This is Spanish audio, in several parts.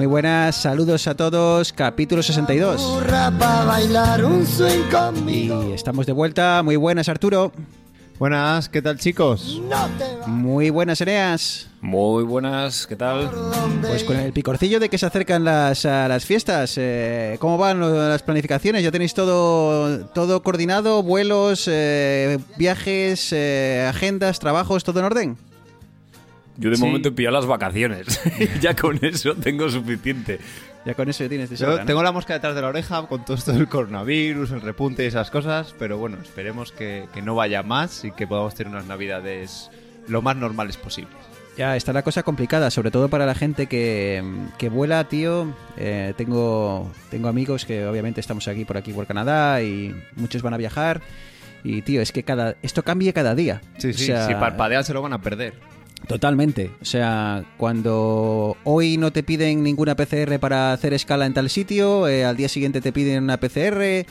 Muy buenas, saludos a todos, capítulo 62. Y estamos de vuelta, muy buenas Arturo. Buenas, ¿qué tal chicos? Muy buenas Eneas. Muy buenas, ¿qué tal? Pues con el picorcillo de que se acercan las, a las fiestas, eh, ¿cómo van lo- las planificaciones? ¿Ya tenéis todo, todo coordinado? ¿Vuelos, eh, viajes, eh, agendas, trabajos, todo en orden? Yo de Sí. momento he pillado las vacaciones. ya con eso tengo suficiente. Ya con eso ya tienes de Yo sobra, ¿no? tengo la mosca detrás de la oreja con todo esto del coronavirus, el repunte y esas cosas, pero bueno, esperemos que, que no vaya más y que podamos tener unas navidades lo más normales posibles. Ya está la cosa complicada, sobre todo para la gente que, que vuela, tío. Eh, tengo, tengo amigos que obviamente estamos aquí por aquí por Canadá y muchos van a viajar. Y tío, es que cada esto cambia cada día. Sí, O sí, sea, si parpadean se lo van a perder. Totalmente. O sea, cuando hoy no te piden ninguna PCR para hacer escala en tal sitio, eh, al día siguiente te piden una PCR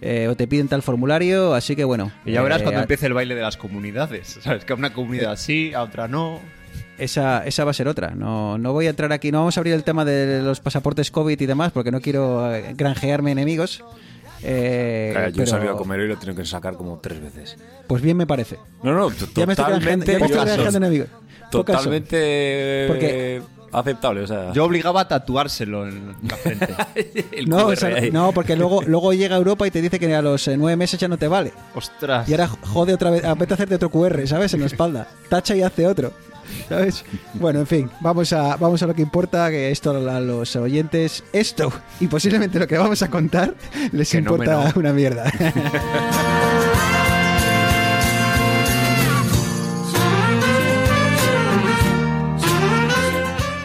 eh, o te piden tal formulario, así que bueno. Y ya verás eh, cuando a- empiece el baile de las comunidades, ¿sabes? Que a una comunidad sí, a otra no. Esa, esa va a ser otra. No, no voy a entrar aquí, no vamos a abrir el tema de los pasaportes COVID y demás, porque no quiero granjearme enemigos. Eh, Claro, yo he pero, salido a comer hoy y lo tengo que sacar como tres veces. Pues bien me parece. No, no, to- Ya me estoy granjeando, totalmente. ya me estoy granjeando enemigos. Totalmente Porque- aceptable. O sea, Yo obligaba a tatuárselo en la frente. el No, o sea, no, porque luego, luego llega a Europa y te dice que a los eh, nueve meses ya no te vale. Ostras. Y ahora jode otra vez, apetece hacerte otro QR, ¿sabes? En la espalda. Tacha y hace otro. ¿Sabes? Bueno, en fin, vamos a, vamos a lo que importa, que esto a los oyentes, esto y posiblemente lo que vamos a contar les Que no importa no. una mierda.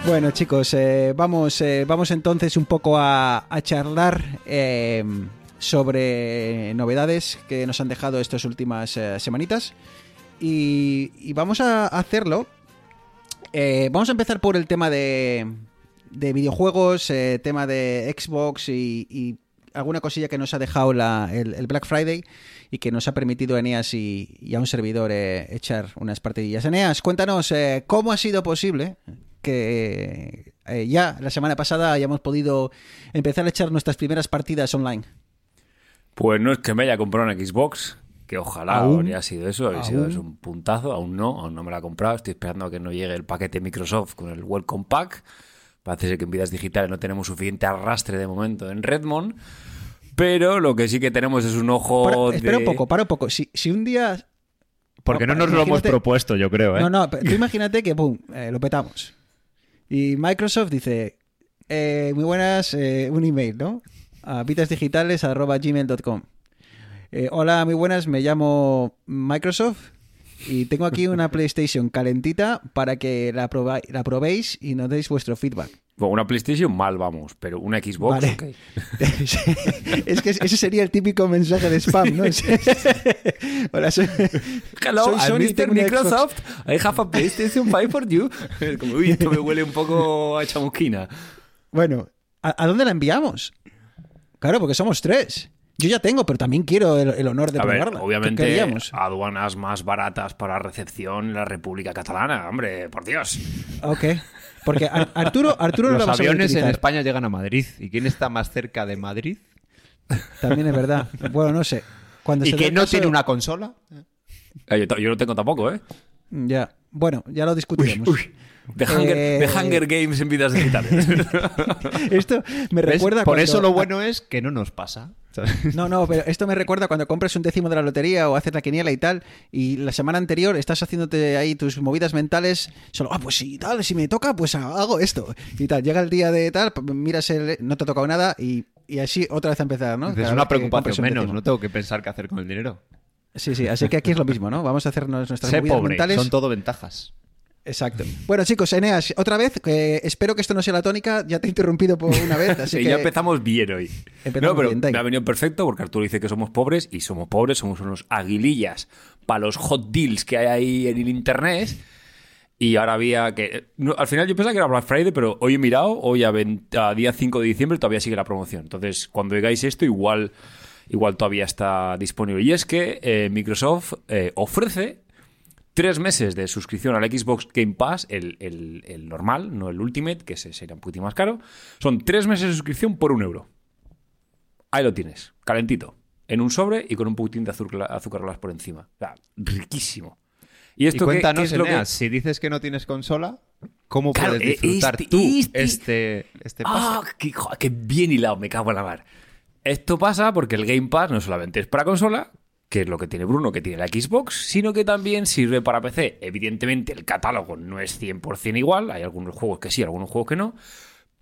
Bueno chicos, eh, vamos, eh, vamos entonces un poco a, charlar eh, sobre novedades que nos han dejado estas últimas eh, semanitas y, y vamos a hacerlo. eh, vamos a empezar por el tema de, de videojuegos, tema de Xbox y, y alguna cosilla que nos ha dejado el, Black Friday y que nos ha permitido a Eneas y, y a un servidor echar unas partidillas. Eneas, cuéntanos cómo ha sido posible que eh, ya la semana pasada hayamos podido empezar a echar nuestras primeras partidas online. Pues no es que me haya comprado una Xbox, que ojalá ¿Aún? habría sido eso, habría sido un puntazo, aún no, aún no me la he comprado, estoy esperando a que no llegue el paquete Microsoft con el Welcome Pack. Parece ser que en vidas digitales no tenemos suficiente arrastre de momento en Redmond, pero lo que sí que tenemos es un ojo Para- de... Espera un poco, para un poco. Si, si un día Porque no No, nos lo hemos propuesto, yo creo, ¿eh? No, no, pero tú imagínate que, pum, eh, lo petamos. Y Microsoft dice, eh, muy buenas, eh, un email, ¿no? A vitasdigitales.gmail.com eh, Hola, muy buenas, me llamo Microsoft y tengo aquí una PlayStation calentita para que la, proba- la probéis y nos deis vuestro feedback. Bueno, una PlayStation mal, vamos, pero una Xbox, Vale. es que ese sería el típico mensaje de spam, ¿no? Hola, soy, Hello, soy I'm Sony, Mr. Microsoft. I have a PlayStation 5 for you. Es como, uy, esto me huele un poco a chamusquina. Bueno, ¿a, a dónde la enviamos? Claro, porque somos tres. Yo ya tengo, pero también quiero el, el honor de A ver, probarla. ¿Qué obviamente, aduanas más baratas para recepción en la República Catalana. Hombre, por Dios. Ok. Porque Ar- Arturo, Arturo no Los la saber aviones en. España llegan a Madrid. ¿Y quién está más cerca de Madrid? También es verdad. Bueno, no sé. Cuando ¿Y quién no caso- tiene una consola? Eh, Yo, no tengo tampoco, ¿eh? Ya. Bueno, ya lo discutiremos. The Hunger, Eh, the Hunger Games en vidas digitales. Esto me ¿Ves? recuerda Por cuando- eso lo bueno es que no nos pasa. ¿sabes? No, no, pero esto me recuerda cuando compras un décimo de la lotería o haces la quiniela y tal, y la semana anterior estás haciéndote ahí tus movidas mentales, solo, ah, pues sí, tal, si me toca, pues hago esto. Y tal, llega el día de tal, miras el, no te ha tocado nada y, y así otra vez a empezar, ¿no? Es una preocupación un menos. décimo. No tengo que pensar qué hacer con el dinero. Sí, sí, así que aquí es lo mismo, ¿no? Vamos a hacernos nuestras Sé movidas pobre. mentales. Son todo ventajas. Exacto. Bueno, chicos, Eneas, otra vez, espero que esto no sea la tónica, ya te he interrumpido por una vez, así Sí, que ya empezamos bien hoy. Empezamos no, pero bien, me ha venido perfecto porque Arturo dice que somos pobres y somos pobres, somos unos aguilillas para los hot deals que hay ahí en el internet. Y ahora había que. no, al final yo pensaba que era Black Friday, pero hoy he mirado, hoy a, 20 a día 5 de diciembre todavía sigue la promoción. Entonces, cuando oigáis esto, igual, igual todavía está disponible. Y es que eh, Microsoft eh, ofrece tres meses de suscripción al Xbox Game Pass, el, el- el normal, no el Ultimate, que ese sería un poquito más caro. Son tres meses de suscripción por un euro. Ahí lo tienes, calentito. En un sobre y con un poquitín de azúcar, azúcar por encima. O sea, riquísimo. Y Y esto qué- cuéntanos, qué es lo que- si dices que no tienes consola, ¿cómo Claro, puedes eh, disfrutar este- tú este- este, este pase? ¡Ah! Qué, qué bien hilado! Me cago en la mar. Esto pasa porque el Game Pass no solamente es para consola, que es lo que tiene Bruno, que tiene la Xbox, sino que también sirve para PC. Evidentemente, el catálogo no es 100% igual. Hay algunos juegos que sí, algunos juegos que no.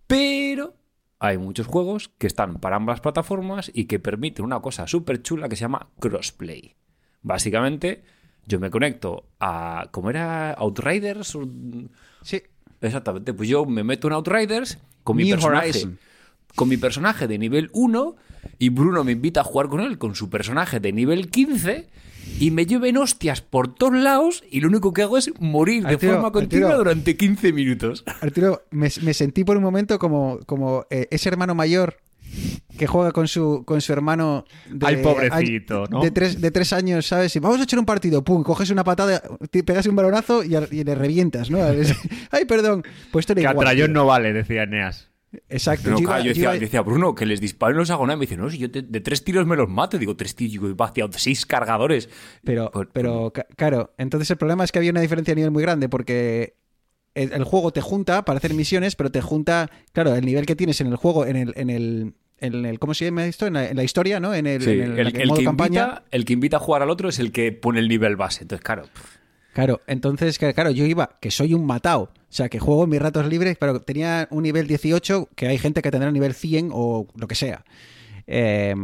Pero hay muchos juegos que están para ambas plataformas y que permiten una cosa súper chula que se llama crossplay. Básicamente, yo me conecto a. ¿Cómo era? Outriders. Sí, Exactamente. Pues yo me meto en Outriders con mi personaje. Horizon. Con mi personaje de nivel 1 y Bruno me invita a jugar con él con su personaje de nivel 15 y me lleven hostias por todos lados y lo único que hago es morir de Arturo, forma continua Arturo. durante 15 minutos. Arturo, me, me sentí por un momento como, como eh, ese hermano mayor que juega con su, con su hermano de, Ay, pobrecito, de, tres, de tres años, ¿sabes? Y vamos a echar un partido, pum, coges una patada, te pegas un balonazo y, a- y le revientas, ¿no? Ay, perdón. Pues esto era Que igual, no vale, decía Eneas. Exacto. No, yo claro, iba- yo, yo decía, iba- yo decía, Bruno, que les disparo y no les hago nada. Me dice, no, si yo te- de tres tiros me los mato. Digo, tres tiros, iba hacia seis cargadores. Pero, Pues- pero ca- claro, entonces el problema es que había una diferencia a nivel muy grande porque el, el juego te junta para hacer misiones, pero te junta, claro, el nivel que tienes en el juego, en el, en el, en el ¿cómo se llama esto? En la, en la historia, ¿no? En el, Sí, en el- el, en el el modo que campaña. invita, el que invita a jugar al otro es el que pone el nivel base. Entonces, claro. pff, Claro, entonces, claro, yo iba, que soy un matao, o sea, que juego en mis ratos libres, pero tenía un nivel 18, que hay gente que tendrá nivel 100 o lo que sea. Eh,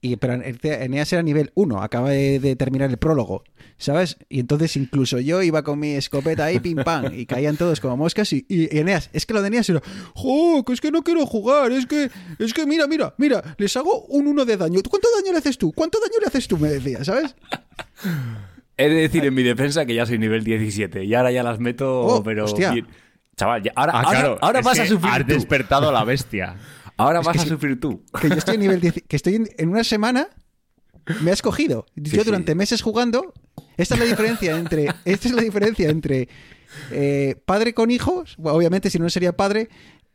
y, pero en- en EAS era nivel 1, acaba de, terminar el prólogo, ¿sabes? Y entonces incluso yo iba con mi escopeta ahí, pim pam, y caían todos como moscas. Y, y Eneas, es que lo de Eneas era, ¡jo! Que es que no quiero jugar, es que, es que mira, mira, mira, les hago un 1 de daño. ¿Cuánto daño le haces tú? ¿Cuánto daño le haces tú? Me decía, ¿sabes? He de decir en mi defensa que ya soy nivel 17 y ahora ya las meto, Oh, pero hostia. Chaval, ya- ahora, Ah, ahora, claro. ahora es vas a sufrir Has tú. despertado a la bestia. Ahora vas que a sufrir tú. que yo estoy en nivel 10, que estoy en, en una semana me has cogido. Sí, yo sí. durante meses jugando, esta es la diferencia entre esta es la diferencia entre eh, padre con hijos, bueno, obviamente si no sería padre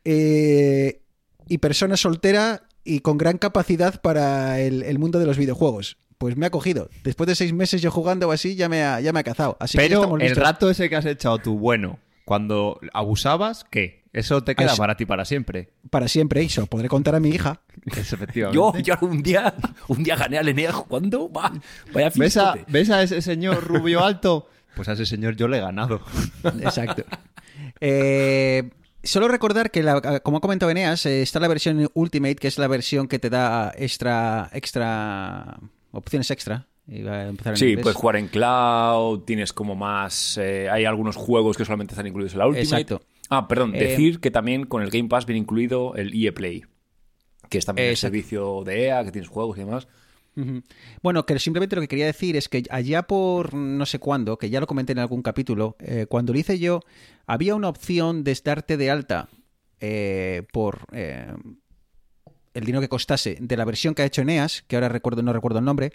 eh, y persona soltera y con gran capacidad para el, el mundo de los videojuegos. Pues me ha cogido. Después de seis meses yo jugando o así, ya me ha, ya me ha cazado. Así que ya Pero estamos el listos. rato ese que has echado tú, bueno, cuando abusabas, ¿qué? Eso te queda Así- para ti para siempre. Para siempre, y se lo podré contar a mi hija. Es efectivamente. Yo, yo un día, un día gané a Lenea jugando. Va, vaya ¿Ves a. ¿Ves a ese señor rubio alto? Pues a ese señor yo le he ganado. Exacto. Eh, solo recordar que, la- como ha comentado Eneas, eh, está la versión Ultimate, que es la versión que te da extra, extra opciones extra. Iba a empezar en Sí, inglés. puedes jugar en cloud, tienes como más... eh, hay algunos juegos que solamente están incluidos en la Ultimate. Exacto. Ah, perdón, Eh, decir que también con el Game Pass viene incluido el EA Play, que es también el servicio de EA, que tienes juegos y demás. Bueno, que simplemente lo que quería decir es que allá por no sé cuándo, que ya lo comenté en algún capítulo, eh, cuando lo hice yo, había una opción de darte de alta eh, por eh, el dinero que costase de la versión que ha hecho Eneas, que ahora recuerdo, no recuerdo el nombre,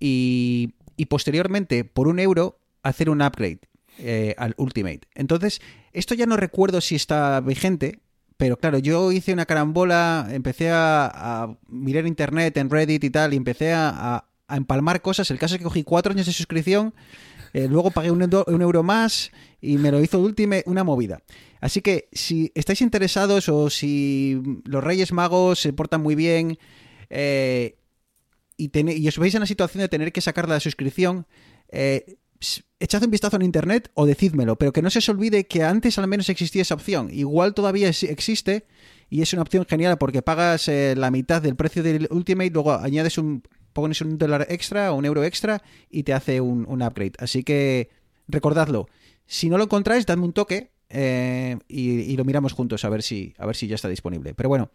y, y posteriormente, por un euro, hacer un upgrade eh, al Ultimate. Entonces, esto ya no recuerdo si está vigente, pero claro, yo hice una carambola, empecé a, mirar internet en Reddit y tal, y empecé a- a empalmar cosas. El caso es que cogí cuatro años de suscripción, eh, luego pagué un, euro- más y me lo hizo Ultimate, una movida. Así que si estáis interesados o si los Reyes Magos se portan muy bien eh, y, os veis en la situación de tener que sacar la suscripción, eh, echad un vistazo en internet o decídmelo, pero que no se os olvide que antes al menos existía esa opción. Igual todavía existe y es una opción genial porque pagas la mitad del precio del Ultimate, luego añades un pones un dólar extra o un euro extra y te hace un, un upgrade. Así que recordadlo. Si no lo encontráis, dadme un toque eh, y, y lo miramos juntos a ver si, a ver si ya está disponible. Pero bueno.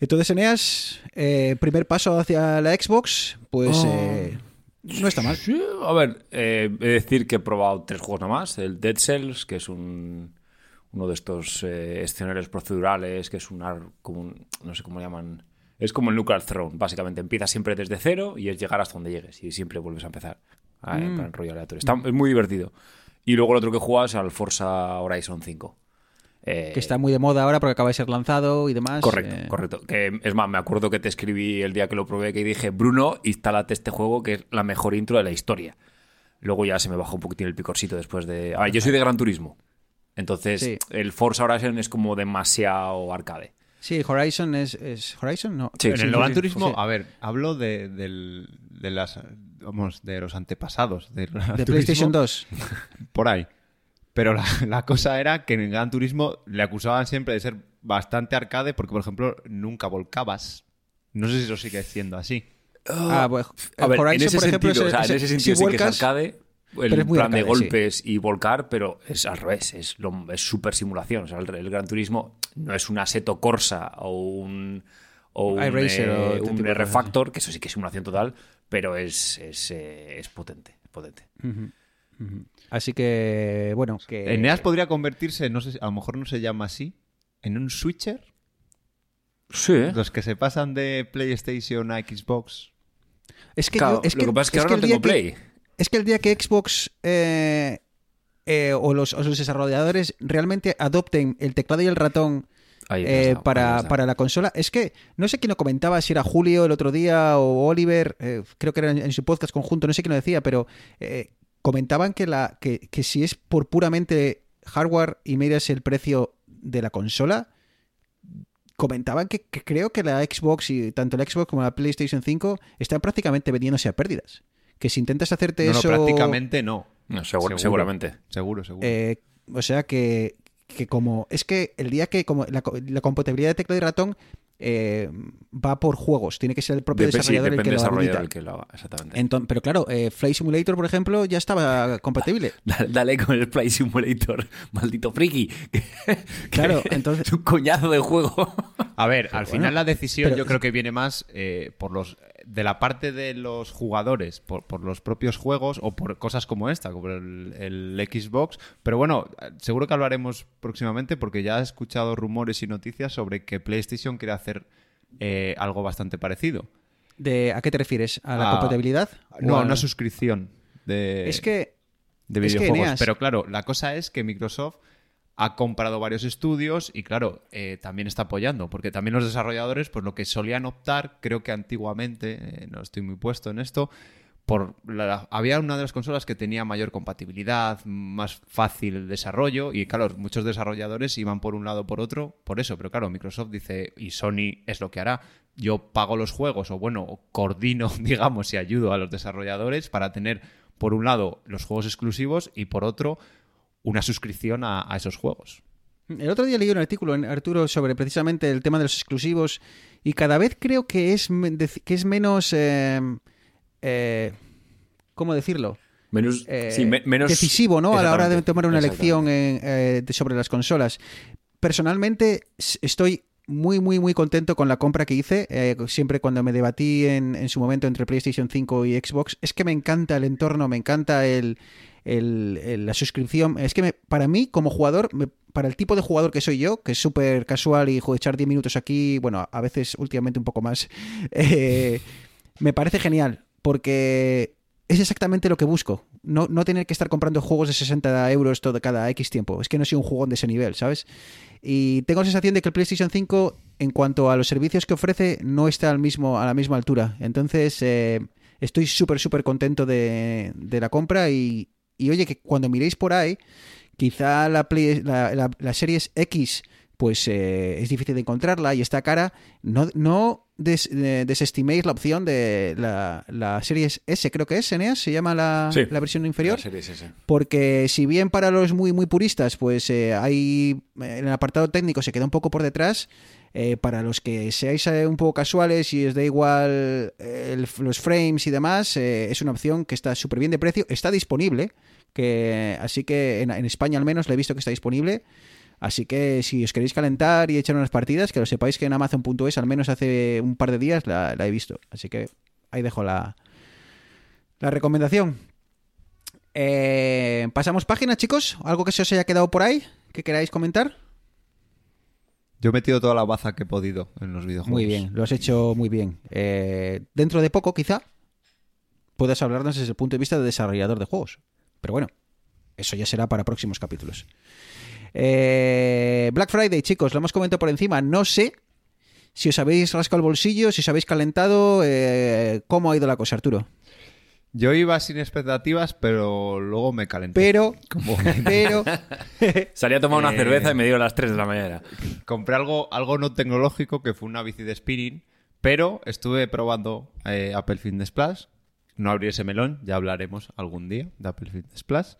Entonces, Eneas, eh, primer paso hacia la Xbox, pues Oh. eh, no está mal. Sí, a ver, eh, he de decir que he probado tres juegos nada más. El Dead Cells, que es un, uno de estos escenarios procedurales, que es un, ar- como un- no sé cómo llaman. Es como el Nuclear Throne, básicamente. Empiezas siempre desde cero y es llegar hasta donde llegues y siempre vuelves a empezar. Ah, en plan rollo aleatorio. Está, es muy divertido. Y luego el otro que juegas es al Forza Horizon 5. Eh, Que está muy de moda ahora porque acaba de ser lanzado y demás. Correcto, eh, correcto. Que, es más, me acuerdo que te escribí el día que lo probé que dije, Bruno, instálate este juego que es la mejor intro de la historia. Luego ya se me bajó un poquitín el picorcito después de... A ver, yo soy de Gran Turismo. Entonces, Sí. el Forza Horizon es como demasiado arcade. Sí, Horizon es, es- ¿Horizon? No. Sí, en sí, el Gran sí. Turismo, sí. a ver, hablo de, de las vamos, de los antepasados De PlayStation 2. por ahí. Pero la, la cosa era que en el Gran Turismo le acusaban siempre de ser bastante arcade porque, por ejemplo, nunca volcabas. No sé si eso sigue siendo así. Ah, pues, A ver, Horizon, en ese por ejemplo, sentido, o sea, en ese es- sentido si sí que es arcade. El pero es muy plan de sí. golpes y volcar, pero es al revés, es lo- es súper simulación. O sea, el, el Gran Turismo no es un Assetto Corsa o un, o un, o eh, un R Factor, que eso sí que es simulación total, pero es, es, eh, es potente, potente. Así que, bueno, que... Eneas podría convertirse, no sé, si- a lo mejor no se llama así, en un switcher. Sí, ¿eh? Los que se pasan de PlayStation a Xbox. Es que, Claro, yo- es lo que pasa es que ahora no tengo Play. Es que el día que Xbox eh, eh, o, los, o los desarrolladores realmente adopten el teclado y el ratón Ahí eh, está, para, para la consola. Es que no sé quién lo comentaba, si era Julio el otro día o Oliver, creo que era en, en su podcast conjunto, no sé quién lo decía, pero comentaban que, la, que, que si es por puramente hardware y miras el precio de la consola, comentaban que, que creo que la Xbox y tanto la Xbox como la PlayStation 5 están prácticamente vendiéndose a pérdidas. Que si intentas hacerte No, no, eso... prácticamente no. No, seguro- Seguro. seguramente. Seguro, seguro. Eh, o sea que, que como es que el día que como la, la compatibilidad de teclado y ratón eh, va por juegos, tiene que ser el propio Dep- sí, desarrollador el que lo desarrollador habilita. el que lo haga, exactamente. Pero claro, eh, Flight Simulator, por ejemplo, ya estaba compatible. Dale, dale con el Play Simulator, maldito friki. Claro, entonces- Es un coñazo de juego. A ver, al bueno, final la decisión pero- yo creo que viene más eh, por los de la parte de los jugadores, por, por los propios juegos o por cosas como esta, como el, el Xbox. Pero bueno, seguro que hablaremos próximamente porque ya he escuchado rumores y noticias sobre que PlayStation quiere hacer eh, algo bastante parecido. De, ¿A qué te refieres? ¿A la Ah, compatibilidad? No, ¿O a- una suscripción de, Es que de es que, videojuegos. Eneas- Pero claro, la cosa es que Microsoft ha comprado varios estudios y claro, eh, también está apoyando, porque también los desarrolladores, pues lo que solían optar, creo que antiguamente, eh, no estoy muy puesto en esto, por había una de las consolas que tenía mayor compatibilidad, más fácil el desarrollo y claro, muchos desarrolladores iban por un lado o por otro por eso, pero claro, Microsoft dice y Sony es lo que hará, yo pago los juegos o bueno, coordino, digamos, y ayudo a los desarrolladores para tener por un lado los juegos exclusivos y por otro una suscripción a, a esos juegos. El otro día leí un artículo, en Arturo, sobre precisamente el tema de los exclusivos y cada vez creo que es, que es menos... eh, eh, ¿Cómo decirlo? Menos, eh, sí, me- menos decisivo, ¿no? A la hora de tomar una elección en, eh, de- sobre las consolas. Personalmente estoy muy, muy, muy contento con la compra que hice. eh, siempre cuando me debatí en, en su momento entre PlayStation 5 y Xbox, es que me encanta el entorno, me encanta el, la suscripción. Es que para mí, como jugador, para el tipo de jugador que soy yo, que es súper casual y joder, echar 10 minutos aquí, bueno, a veces últimamente un poco más, eh, me parece genial, porque es exactamente lo que busco. No, no tener que estar comprando juegos de 60 euros todo cada X tiempo. Es que no soy un jugón de ese nivel, ¿sabes? Y tengo la sensación de que el PlayStation 5, en cuanto a los servicios que ofrece, no está al mismo, a la misma altura. Entonces, eh, estoy súper, súper contento de, de la compra y, y oye, que cuando miréis por ahí, quizá la, Play- la, la- la Series X pues eh, es difícil de encontrarla y está cara. No, no des- eh, desestiméis la opción de la, la Series S, creo que es, Eneas, se llama la, Sí. la versión inferior. La serie es esa. Porque si bien para los muy muy puristas, pues eh, hay en el apartado técnico se queda un poco por detrás. Eh, para los que seáis eh, un poco casuales y os da igual eh, los frames y demás, es una opción que está súper bien de precio, está disponible, Que, así que en, España al menos le he visto que está disponible. Así que si os queréis calentar y echar unas partidas, que lo sepáis que en Amazon.es al menos hace un par de días la, he visto. Así que ahí dejo la, la recomendación. Pasamos página, chicos. ¿Algo que se os haya quedado por ahí que queráis comentar? Yo he metido toda la baza que he podido en los videojuegos. Muy bien, lo has hecho muy bien. Eh, dentro de poco, quizá, puedas hablarnos desde el punto de vista de desarrollador de juegos. Pero bueno, eso ya será para próximos capítulos. Eh, Black Friday, chicos, lo hemos comentado por encima. No sé si os habéis rascado el bolsillo, si os habéis calentado. eh, ¿Cómo ha ido la cosa, Arturo? Yo iba sin expectativas, pero luego me calenté. Pero, Como- pero, Salí a tomar una Eh. cerveza y me dio las 3 de la mañana. compré algo, algo no tecnológico que fue una bici de spinning, pero estuve probando eh, Apple Fitness Plus. No abrí ese melón, ya hablaremos algún día de Apple Fitness Plus.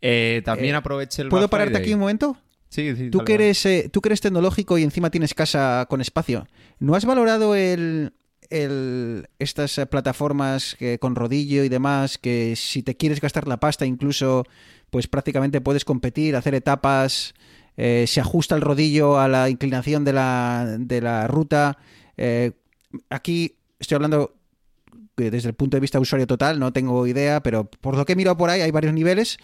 Eh, también Eh, aproveché el ¿puedo Black pararte Friday. aquí un momento? Sí, sí. Tú que, eres, eh, tú que eres tecnológico y encima tienes casa con espacio, ¿no has valorado el, el- estas eh, plataformas que, con rodillo y demás que si te quieres gastar la pasta incluso pues prácticamente puedes competir, hacer etapas, eh, se ajusta el rodillo a la inclinación de la, de la ruta? Eh, aquí estoy hablando desde el punto de vista usuario total, no tengo idea, pero por lo que he mirado por ahí hay varios niveles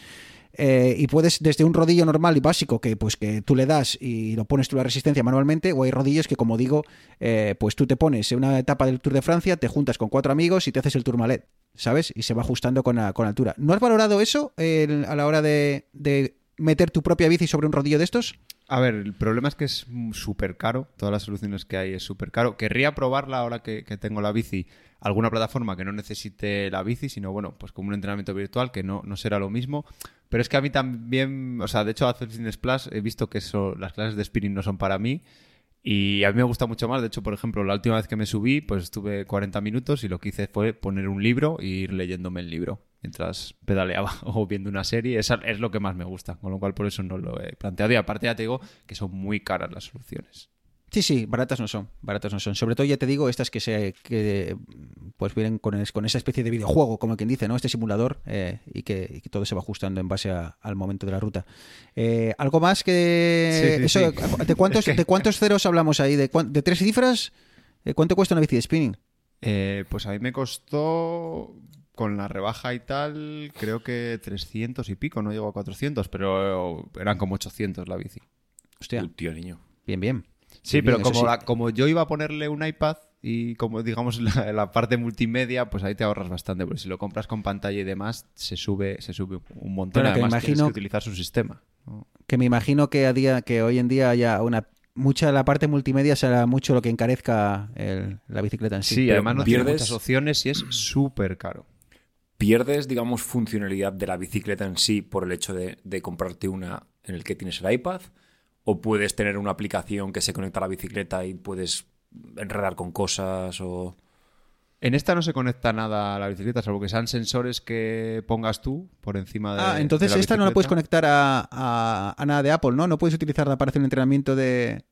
eh, y puedes desde un rodillo normal y básico que pues que tú le das y lo pones tú la resistencia manualmente o hay rodillos que como digo eh, pues tú te pones en una etapa del Tour de Francia te juntas con cuatro amigos y te haces el Tourmalet ¿sabes? y se va ajustando con, la- con altura ¿no has valorado eso el- a la hora de meter tu propia bici sobre un rodillo de estos? A ver, el problema es que es súper caro. Todas las soluciones que hay es súper caro. Querría probarla ahora que, tengo la bici. Alguna plataforma que no necesite la bici, sino bueno, pues como un entrenamiento virtual, que no, no será lo mismo. Pero es que a mí también, o sea, de hecho, Apple Fitness Plus he visto que eso, las clases de spinning no son para mí. Y a mí me gusta mucho más. De hecho, por ejemplo, la última vez que me subí, pues estuve 40 minutos y lo que hice fue poner un libro e ir leyéndome el libro mientras pedaleaba o viendo una serie. Esa es lo que más me gusta, con lo cual por eso no lo he planteado. Y aparte ya te digo que son muy caras las soluciones. Sí, sí, baratas no son, baratas no son. Sobre todo ya te digo estas que se que pues vienen con, es- con esa especie de videojuego, como quien dice, ¿no? Este simulador eh, y, que, y que todo se va ajustando en base a- al momento de la ruta. Eh, ¿Algo más que Sí, sí, eso? sí. ¿De cuántos de cuántos ceros hablamos ahí? ¿De, de tres cifras? ¿De ¿Cuánto cuesta una bici de spinning? Eh, pues a mí me costó, con la rebaja y tal, creo que 300 y pico, no llegó a 400, pero eran como 800 la bici. Hostia, tío, niño. bien, bien. Sí, Bien, pero como, sí. la- como yo iba a ponerle un iPad y como digamos la, la parte multimedia, pues ahí te ahorras bastante, porque si lo compras con pantalla y demás, se sube, se sube un montón. Que Además, tienes imagino- que utilizar su sistema. ¿no? Que me imagino que a día que hoy en día haya una mucha de la parte multimedia será mucho lo que encarezca el- la bicicleta en sí. Sí, pero además no tiene pierdes- muchas opciones y es súper caro. ¿Pierdes, digamos, funcionalidad de la bicicleta en sí por el hecho de, de comprarte una en el que tienes el iPad? ¿O puedes tener una aplicación que se conecta a la bicicleta y puedes enredar con cosas o...? En esta no se conecta nada a la bicicleta, salvo que sean sensores que pongas tú por encima de. Ah, entonces de la esta no la puedes conectar a, a- a nada de Apple, ¿no? No puedes utilizarla para hacer un entrenamiento de,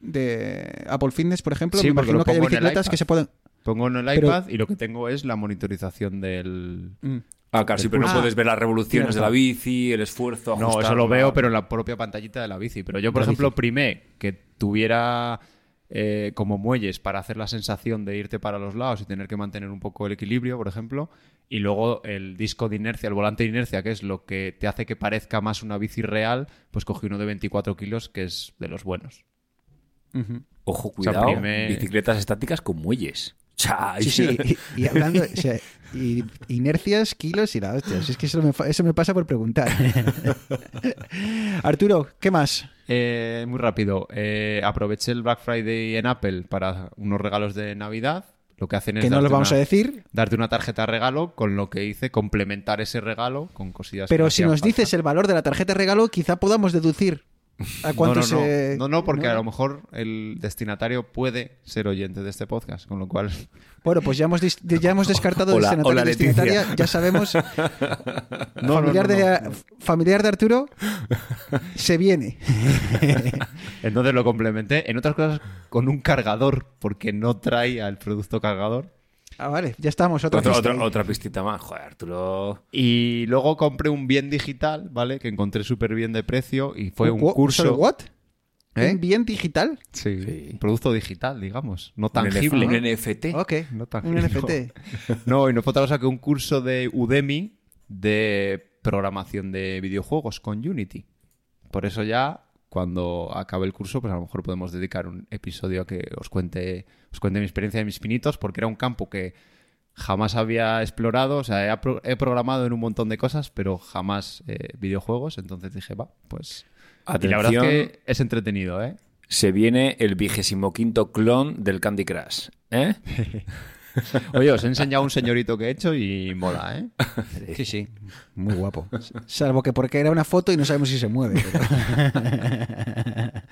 de Apple Fitness, por ejemplo. Sí, me porque imagino que hay bicicletas que se pueden... Pongo en el Pero- iPad y lo que tengo es la monitorización del. Mm. Ah, claro, sí, pero no Ah, puedes ver las revoluciones de la bici, el esfuerzo. No, eso ajustarla. lo veo, pero en la propia pantallita de la bici. Pero yo, por La ejemplo, bici. primé que tuviera eh, como muelles para hacer la sensación de irte para los lados y tener que mantener un poco el equilibrio, por ejemplo. Y luego el disco de inercia, el volante de inercia, que es lo que te hace que parezca más una bici real, pues cogí uno de 24 kilos, que es de los buenos. Ojo, sea, cuidado. prime- Bicicletas estáticas con muelles. Sí, sí, y, y hablando, o sea, y- inercias, kilos y la hostia. si Es que eso me, fa- eso me pasa por preguntar. Arturo, ¿qué más? Eh, muy rápido. Eh, aproveché el Black Friday en Apple para unos regalos de Navidad. Lo que hacen es Que no lo vamos una- a decir, darte una tarjeta de regalo, con lo que hice complementar ese regalo con cosillas. pero si nos falta. dices el valor de la tarjeta de regalo, quizá podamos deducir a No, cuánto no, no. se... No, no, porque a lo mejor el destinatario puede ser oyente de este podcast, con lo cual. Bueno, pues ya hemos, dis- ya hemos descartado Hola, destinatario hola, destinataria, ya sabemos. No, familiar, no, no, de, no. familiar de Arturo se viene. Entonces lo complementé. En otras cosas, con un cargador, porque no traía el producto cargador. Ah, vale, ya estamos. Otra, Otra, pistita más. Joder, Arturo. Y luego compré un bien digital, ¿vale? Que encontré súper bien de precio y fue un Wo- curso... ¿sorry, what? ¿Eh? ¿Un bien digital? Sí, Sí. un producto digital, digamos. No Un tangible. Un NFT. Ok. No Un tangible. NFT. No, y no fue otra cosa que un curso de Udemy de programación de videojuegos con Unity. Por eso ya, cuando acabe el curso, pues a lo mejor podemos dedicar un episodio a que os cuente, os cuente mi experiencia de mis pinitos, porque era un campo que jamás había explorado. O sea, he, he programado en un montón de cosas, pero jamás eh, videojuegos. Entonces dije, va, pues... Y la verdad es Atención. que es entretenido, ¿eh? Se viene el vigésimo quinto clon del Candy Crush. ¿Eh? Oye, os he enseñado un señorito que he hecho y mola, ¿eh? Sí, sí. Muy guapo. Salvo que porque era una foto y no sabemos si se mueve. pero-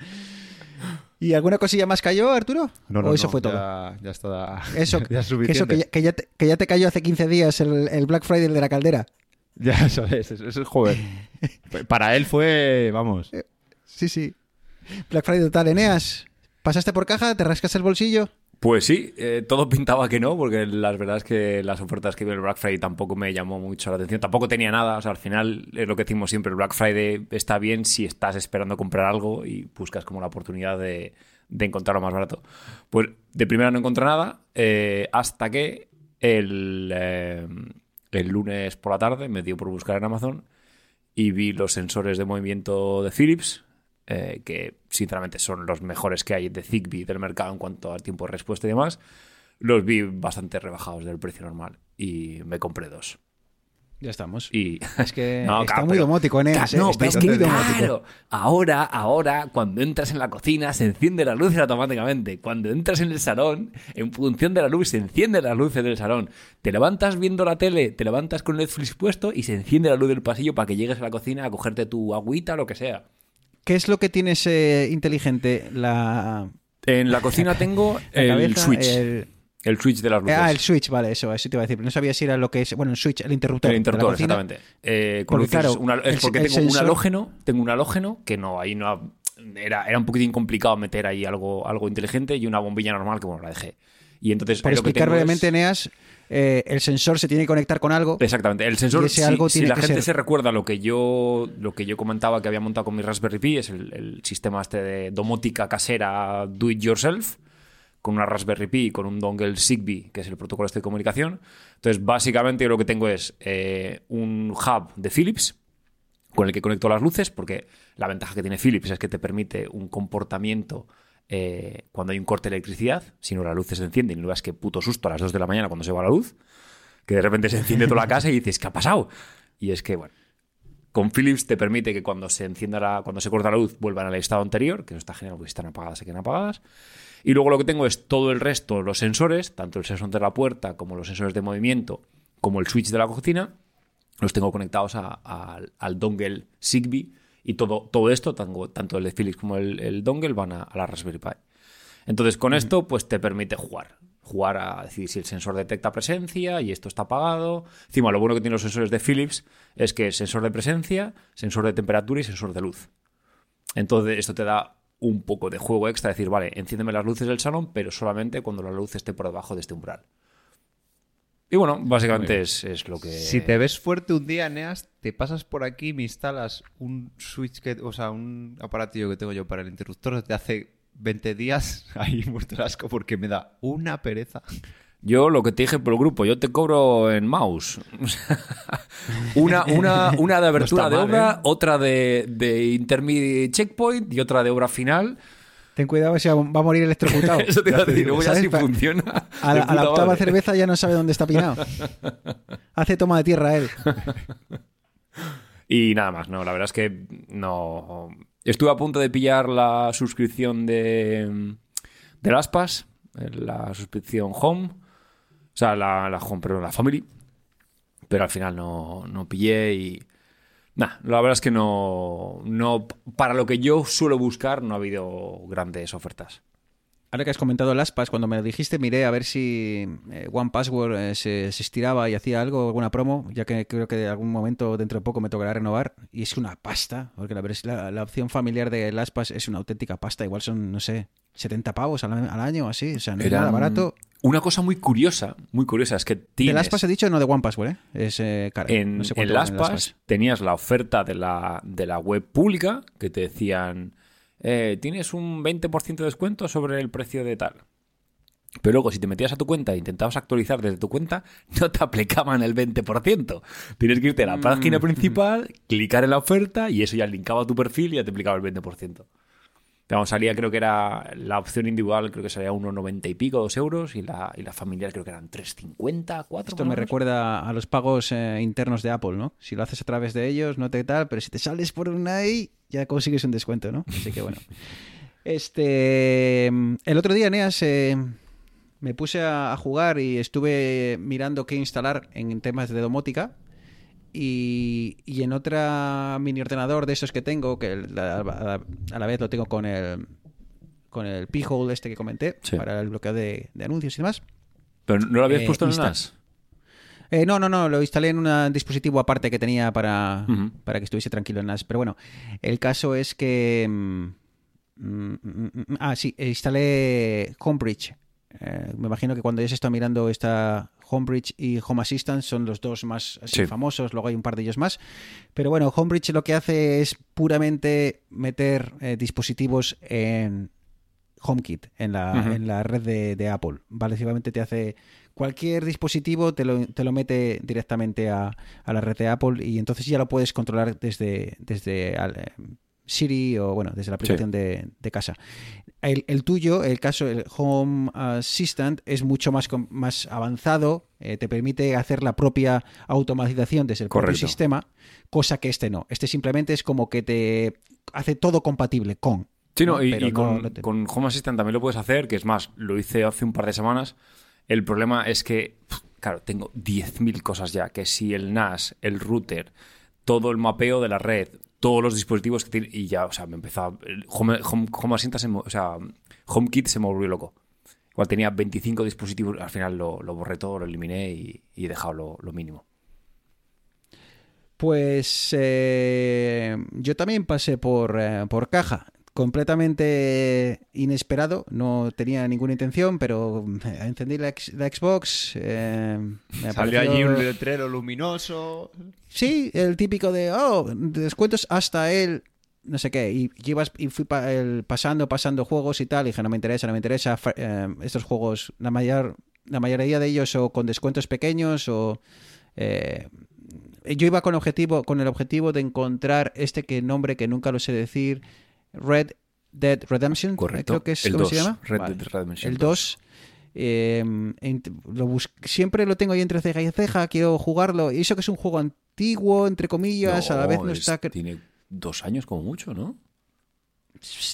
¿Y alguna cosilla más cayó, Arturo? No, no, ¿O eso no, fue todo? Ya, ya está. Eso, ya es que, eso suficiente. que, ya, que ya te, que ya te cayó hace 15 días el, el Black Friday de la caldera. Ya, eso es, eso es, joder. Para él fue, vamos. Sí, sí. Black Friday total, Eneas. ¿Pasaste por caja? ¿Te rascas el bolsillo? Pues sí, eh, todo pintaba que no, porque la verdad es que las ofertas que vi el Black Friday tampoco me llamó mucho la atención. Tampoco tenía nada. O sea, al final es lo que decimos siempre: el Black Friday está bien si estás esperando comprar algo y buscas como la oportunidad de, de encontrarlo más barato. Pues de primera no encontré nada, eh, hasta que el, eh, el lunes por la tarde me dio por buscar en Amazon y vi los sensores de movimiento de Philips, eh, que sinceramente son los mejores que hay de Zigbee del mercado en cuanto al tiempo de respuesta y demás. Los vi bastante rebajados del precio normal y me compré dos. Ya estamos. Y Es que No, está claro, muy domótico, Eneas. Ca- ¿eh? No, Está es que claro, ahora, ahora, cuando entras en la cocina se enciende la luz automáticamente. Cuando entras en el salón, en función de la luz, se encienden las luces del salón. Te levantas viendo la tele, te levantas con Netflix puesto y se enciende la luz del pasillo para que llegues a la cocina a cogerte tu agüita, lo que sea. ¿Qué es lo que tienes eh, inteligente? La, En la cocina tengo la el switch. El... el- switch de las luces. Ah, el switch, vale, eso, eso te iba a decir. No sabía si era lo que es. Bueno, el switch, el interruptor. El la interruptor, exactamente. Eh, con Porque, luces, claro, una- es el- porque el tengo un halógeno, tengo un halógeno que no, ahí no era, era un poquitín complicado meter ahí algo, algo inteligente y una bombilla normal que bueno, la dejé. Y entonces Por explicar brevemente, es- Eneas, eh, el sensor se tiene que conectar con algo. Exactamente. El sensor, si, algo si la gente ser- se recuerda lo que yo lo que yo comentaba que había montado con mi Raspberry Pi, es el, el sistema este de domótica casera do it yourself, con una Raspberry Pi y con un dongle Zigbee, que es el protocolo este de comunicación. Entonces, básicamente yo lo que tengo es eh, un hub de Philips con el que conecto las luces, porque la ventaja que tiene Philips es que te permite un comportamiento eh, cuando hay un corte de electricidad, si no las luces se encienden y no veas que puto susto a las 2 de la mañana cuando se va la luz, que de repente se enciende toda la casa y dices, ¿qué ha pasado? Y es que, bueno, con Philips te permite que cuando se encienda la, cuando se corta la luz vuelvan al estado anterior, que eso está genial porque están apagadas se quedan apagadas. Y luego lo que tengo es todo el resto, los sensores, tanto el sensor de la puerta como los sensores de movimiento, como el switch de la cocina, los tengo conectados al dongle Zigbee y todo, todo esto, tanto, tanto el de Philips como el, el dongle, van a, a la Raspberry Pi. Entonces, con esto, pues te permite jugar. Jugar a decir si el sensor detecta presencia y esto está apagado. Encima, lo bueno que tienen los sensores de Philips es que es sensor de presencia, sensor de temperatura y sensor de luz. Entonces, esto te da un poco de juego extra, decir, vale, enciéndeme las luces del salón, pero solamente cuando la luz esté por debajo de este umbral. Y bueno, básicamente es, es lo que. Si te ves fuerte un día, Neas, te pasas por aquí y me instalas un switch, que, o sea, un aparatillo que tengo yo para el interruptor desde hace 20 días. Ahí muerto el asco porque me da una pereza. Yo lo que te dije por el grupo, yo te cobro en mouse. una, una, una de abertura de mal, obra, ¿eh? otra de, de intermediate checkpoint y otra de obra final. Ten cuidado, si va a morir electrocutado. Eso te iba a decir, luego ya si funciona. A la, a la puta octava madre. cerveza ya no sabe dónde está pinado. Hace toma de tierra él. Y nada más, no, la verdad es que no. Estuve a punto de pillar la suscripción de, de las PAS, la suscripción Home, o sea, la, la Home, pero la Family, pero al final no, no pillé y. Nada, la verdad es que no, no. Para lo que yo suelo buscar, no ha habido grandes ofertas. Ahora que has comentado las PAS, cuando me lo dijiste, miré a ver si eh, One Password eh, se, se estiraba y hacía algo, alguna promo, ya que creo que de algún momento dentro de poco me tocará renovar. Y es una pasta, porque la, la, la opción familiar de las PAS es una auténtica pasta. Igual son, no sé, 70 pavos al, al año así. O sea, no es nada barato. Una cosa muy curiosa, muy curiosa, es que tienes... Last Pass he dicho, no de One Password, ¿eh? Es eh, cara. En, No sé en tenías la oferta de la, de la web pública que te decían, eh, tienes un 20% de descuento sobre el precio de tal. Pero luego, si te metías a tu cuenta e intentabas actualizar desde tu cuenta, no te aplicaban el 20%. Tienes que irte a la página principal, clicar en la oferta y eso ya linkaba a tu perfil y ya te aplicaba el 20%. Vamos, salía, creo que era la opción individual, creo que salía unos 90 y pico, 2 euros, y la, y la familiar creo que eran 3,50, 4. Esto me recuerda a los pagos eh, internos de Apple, ¿no? Si lo haces a través de ellos, no te tal, pero si te sales por una ahí, ya consigues un descuento, ¿no? Así que bueno. Este. El otro día, Neas, eh, me puse a jugar y estuve mirando qué instalar en temas de domótica. Y, y en otra mini ordenador de esos que tengo, que la- a, a la vez lo tengo con el con el P-hole este que comenté, Sí. para el bloqueo de, de anuncios y demás. Pero no lo habías Eh, puesto en NAS. Eh, no, no, no, lo instalé en un dispositivo aparte que tenía para, para que estuviese tranquilo en NAS. Pero bueno, el caso es que... mm, mm, mm, ah, sí, instalé Homebridge. Eh, me imagino que cuando ya se está mirando esta Homebridge y Home Assistant son los dos más Sí. famosos, luego hay un par de ellos más. Pero bueno, Homebridge lo que hace es puramente meter eh, dispositivos en HomeKit, en la, en la red de, de Apple. Básicamente te hace cualquier dispositivo, te lo, te lo mete directamente a, a la red de Apple y entonces ya lo puedes controlar desde, desde al- eh, Siri o bueno, desde la aplicación de, de casa. El, el tuyo, el caso, el Home Assistant, es mucho más, más avanzado, eh, te permite hacer la propia automatización desde el propio sistema, cosa que este no. Este simplemente es como que te hace todo compatible con. Sí, no, ¿no? y, con, no te- con Home Assistant también lo puedes hacer, que es más, lo hice hace un par de semanas. El problema es que, claro, tengo 10.000 cosas ya, que si el NAS, el router, todo el mapeo de la red, todos los dispositivos que tiene, y ya, o sea, me empezaba... Home, Home, Home o sea, HomeKit se me volvió loco. Igual tenía 25 dispositivos, al final lo, borré todo, lo eliminé y, he dejado lo, lo mínimo. Pues eh, yo también pasé por, eh, por caja. Completamente inesperado, no tenía ninguna intención, pero eh, encendí la, ex- la Xbox. eh, me Salió apareció- allí un letrero luminoso. Sí, el típico de, oh, descuentos hasta el no sé qué. Y, y ibas- y fui pa- el- pasando, pasando juegos y tal. Y dije, no me interesa, no me interesa. Eh, estos juegos, la, mayor, la mayoría de ellos o con descuentos pequeños o... eh, yo iba con objetivo con el objetivo de encontrar este que nombre que nunca lo sé decir Red Dead Redemption Correcto. creo que es El ¿cómo 2, se llama Red Vale. Dead Redemption el 2 eh, ent- lo bus- siempre lo tengo ahí entre ceja y ceja quiero jugarlo y eso que es un juego antiguo entre comillas a la vez no es- está Tiene dos años como mucho, ¿no?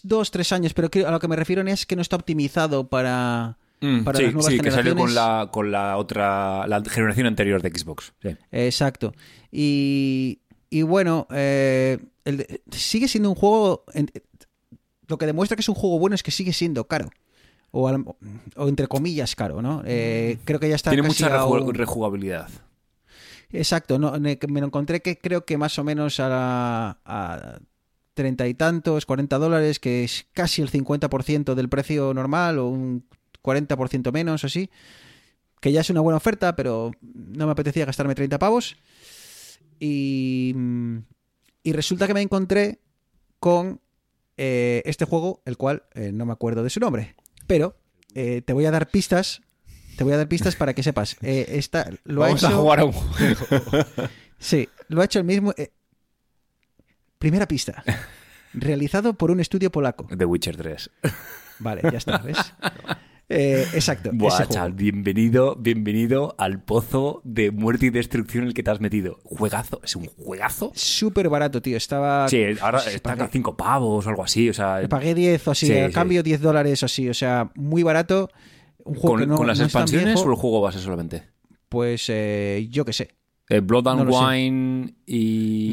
dos tres años pero a lo que me refiero es que no está optimizado para Mm, para sí, las nuevas sí, que salió con generaciones. la, con la otra, la generación anterior de Xbox. Sí. Exacto. Y, y bueno, eh, el sigue siendo un juego. Lo que demuestra que es un juego bueno es que sigue siendo caro. O, al- o entre comillas caro, ¿no? Eh, creo que ya está Tiene casi mucha a reju- un- rejugabilidad. Exacto, no, me lo encontré que creo que más o menos a, la- a treinta y tantos, 40 dólares, que es casi el 50% del precio normal o un 40% menos o así, que ya es una buena oferta, pero no me apetecía gastarme 30 pavos. Y, y resulta que me encontré con eh, este juego, el cual eh, no me acuerdo de su nombre, pero eh, te voy a dar pistas. Te voy a dar pistas para que sepas. Esta, lo Vamos ha a hecho... jugar a un juego. Sí, lo ha hecho el mismo. Primera pista. Realizado por un estudio polaco. The Witcher 3. Vale, ya está, ¿ves? Eh, exacto. Buah, bienvenido, bienvenido al pozo de muerte y destrucción en el que te has metido. Juegazo, es un juegazo. Súper barato, tío. Estaba. Sí, ahora pues, está pagué- a 5 pavos o algo así. O sea, Pagué 10 o así, Sí, a sí. cambio 10 dólares o así. O sea, muy barato. Un juego con, que no, con las no expansiones viejo, o el juego base solamente. Pues eh, yo qué sé. Eh, Blood and No lo sé. Wine y.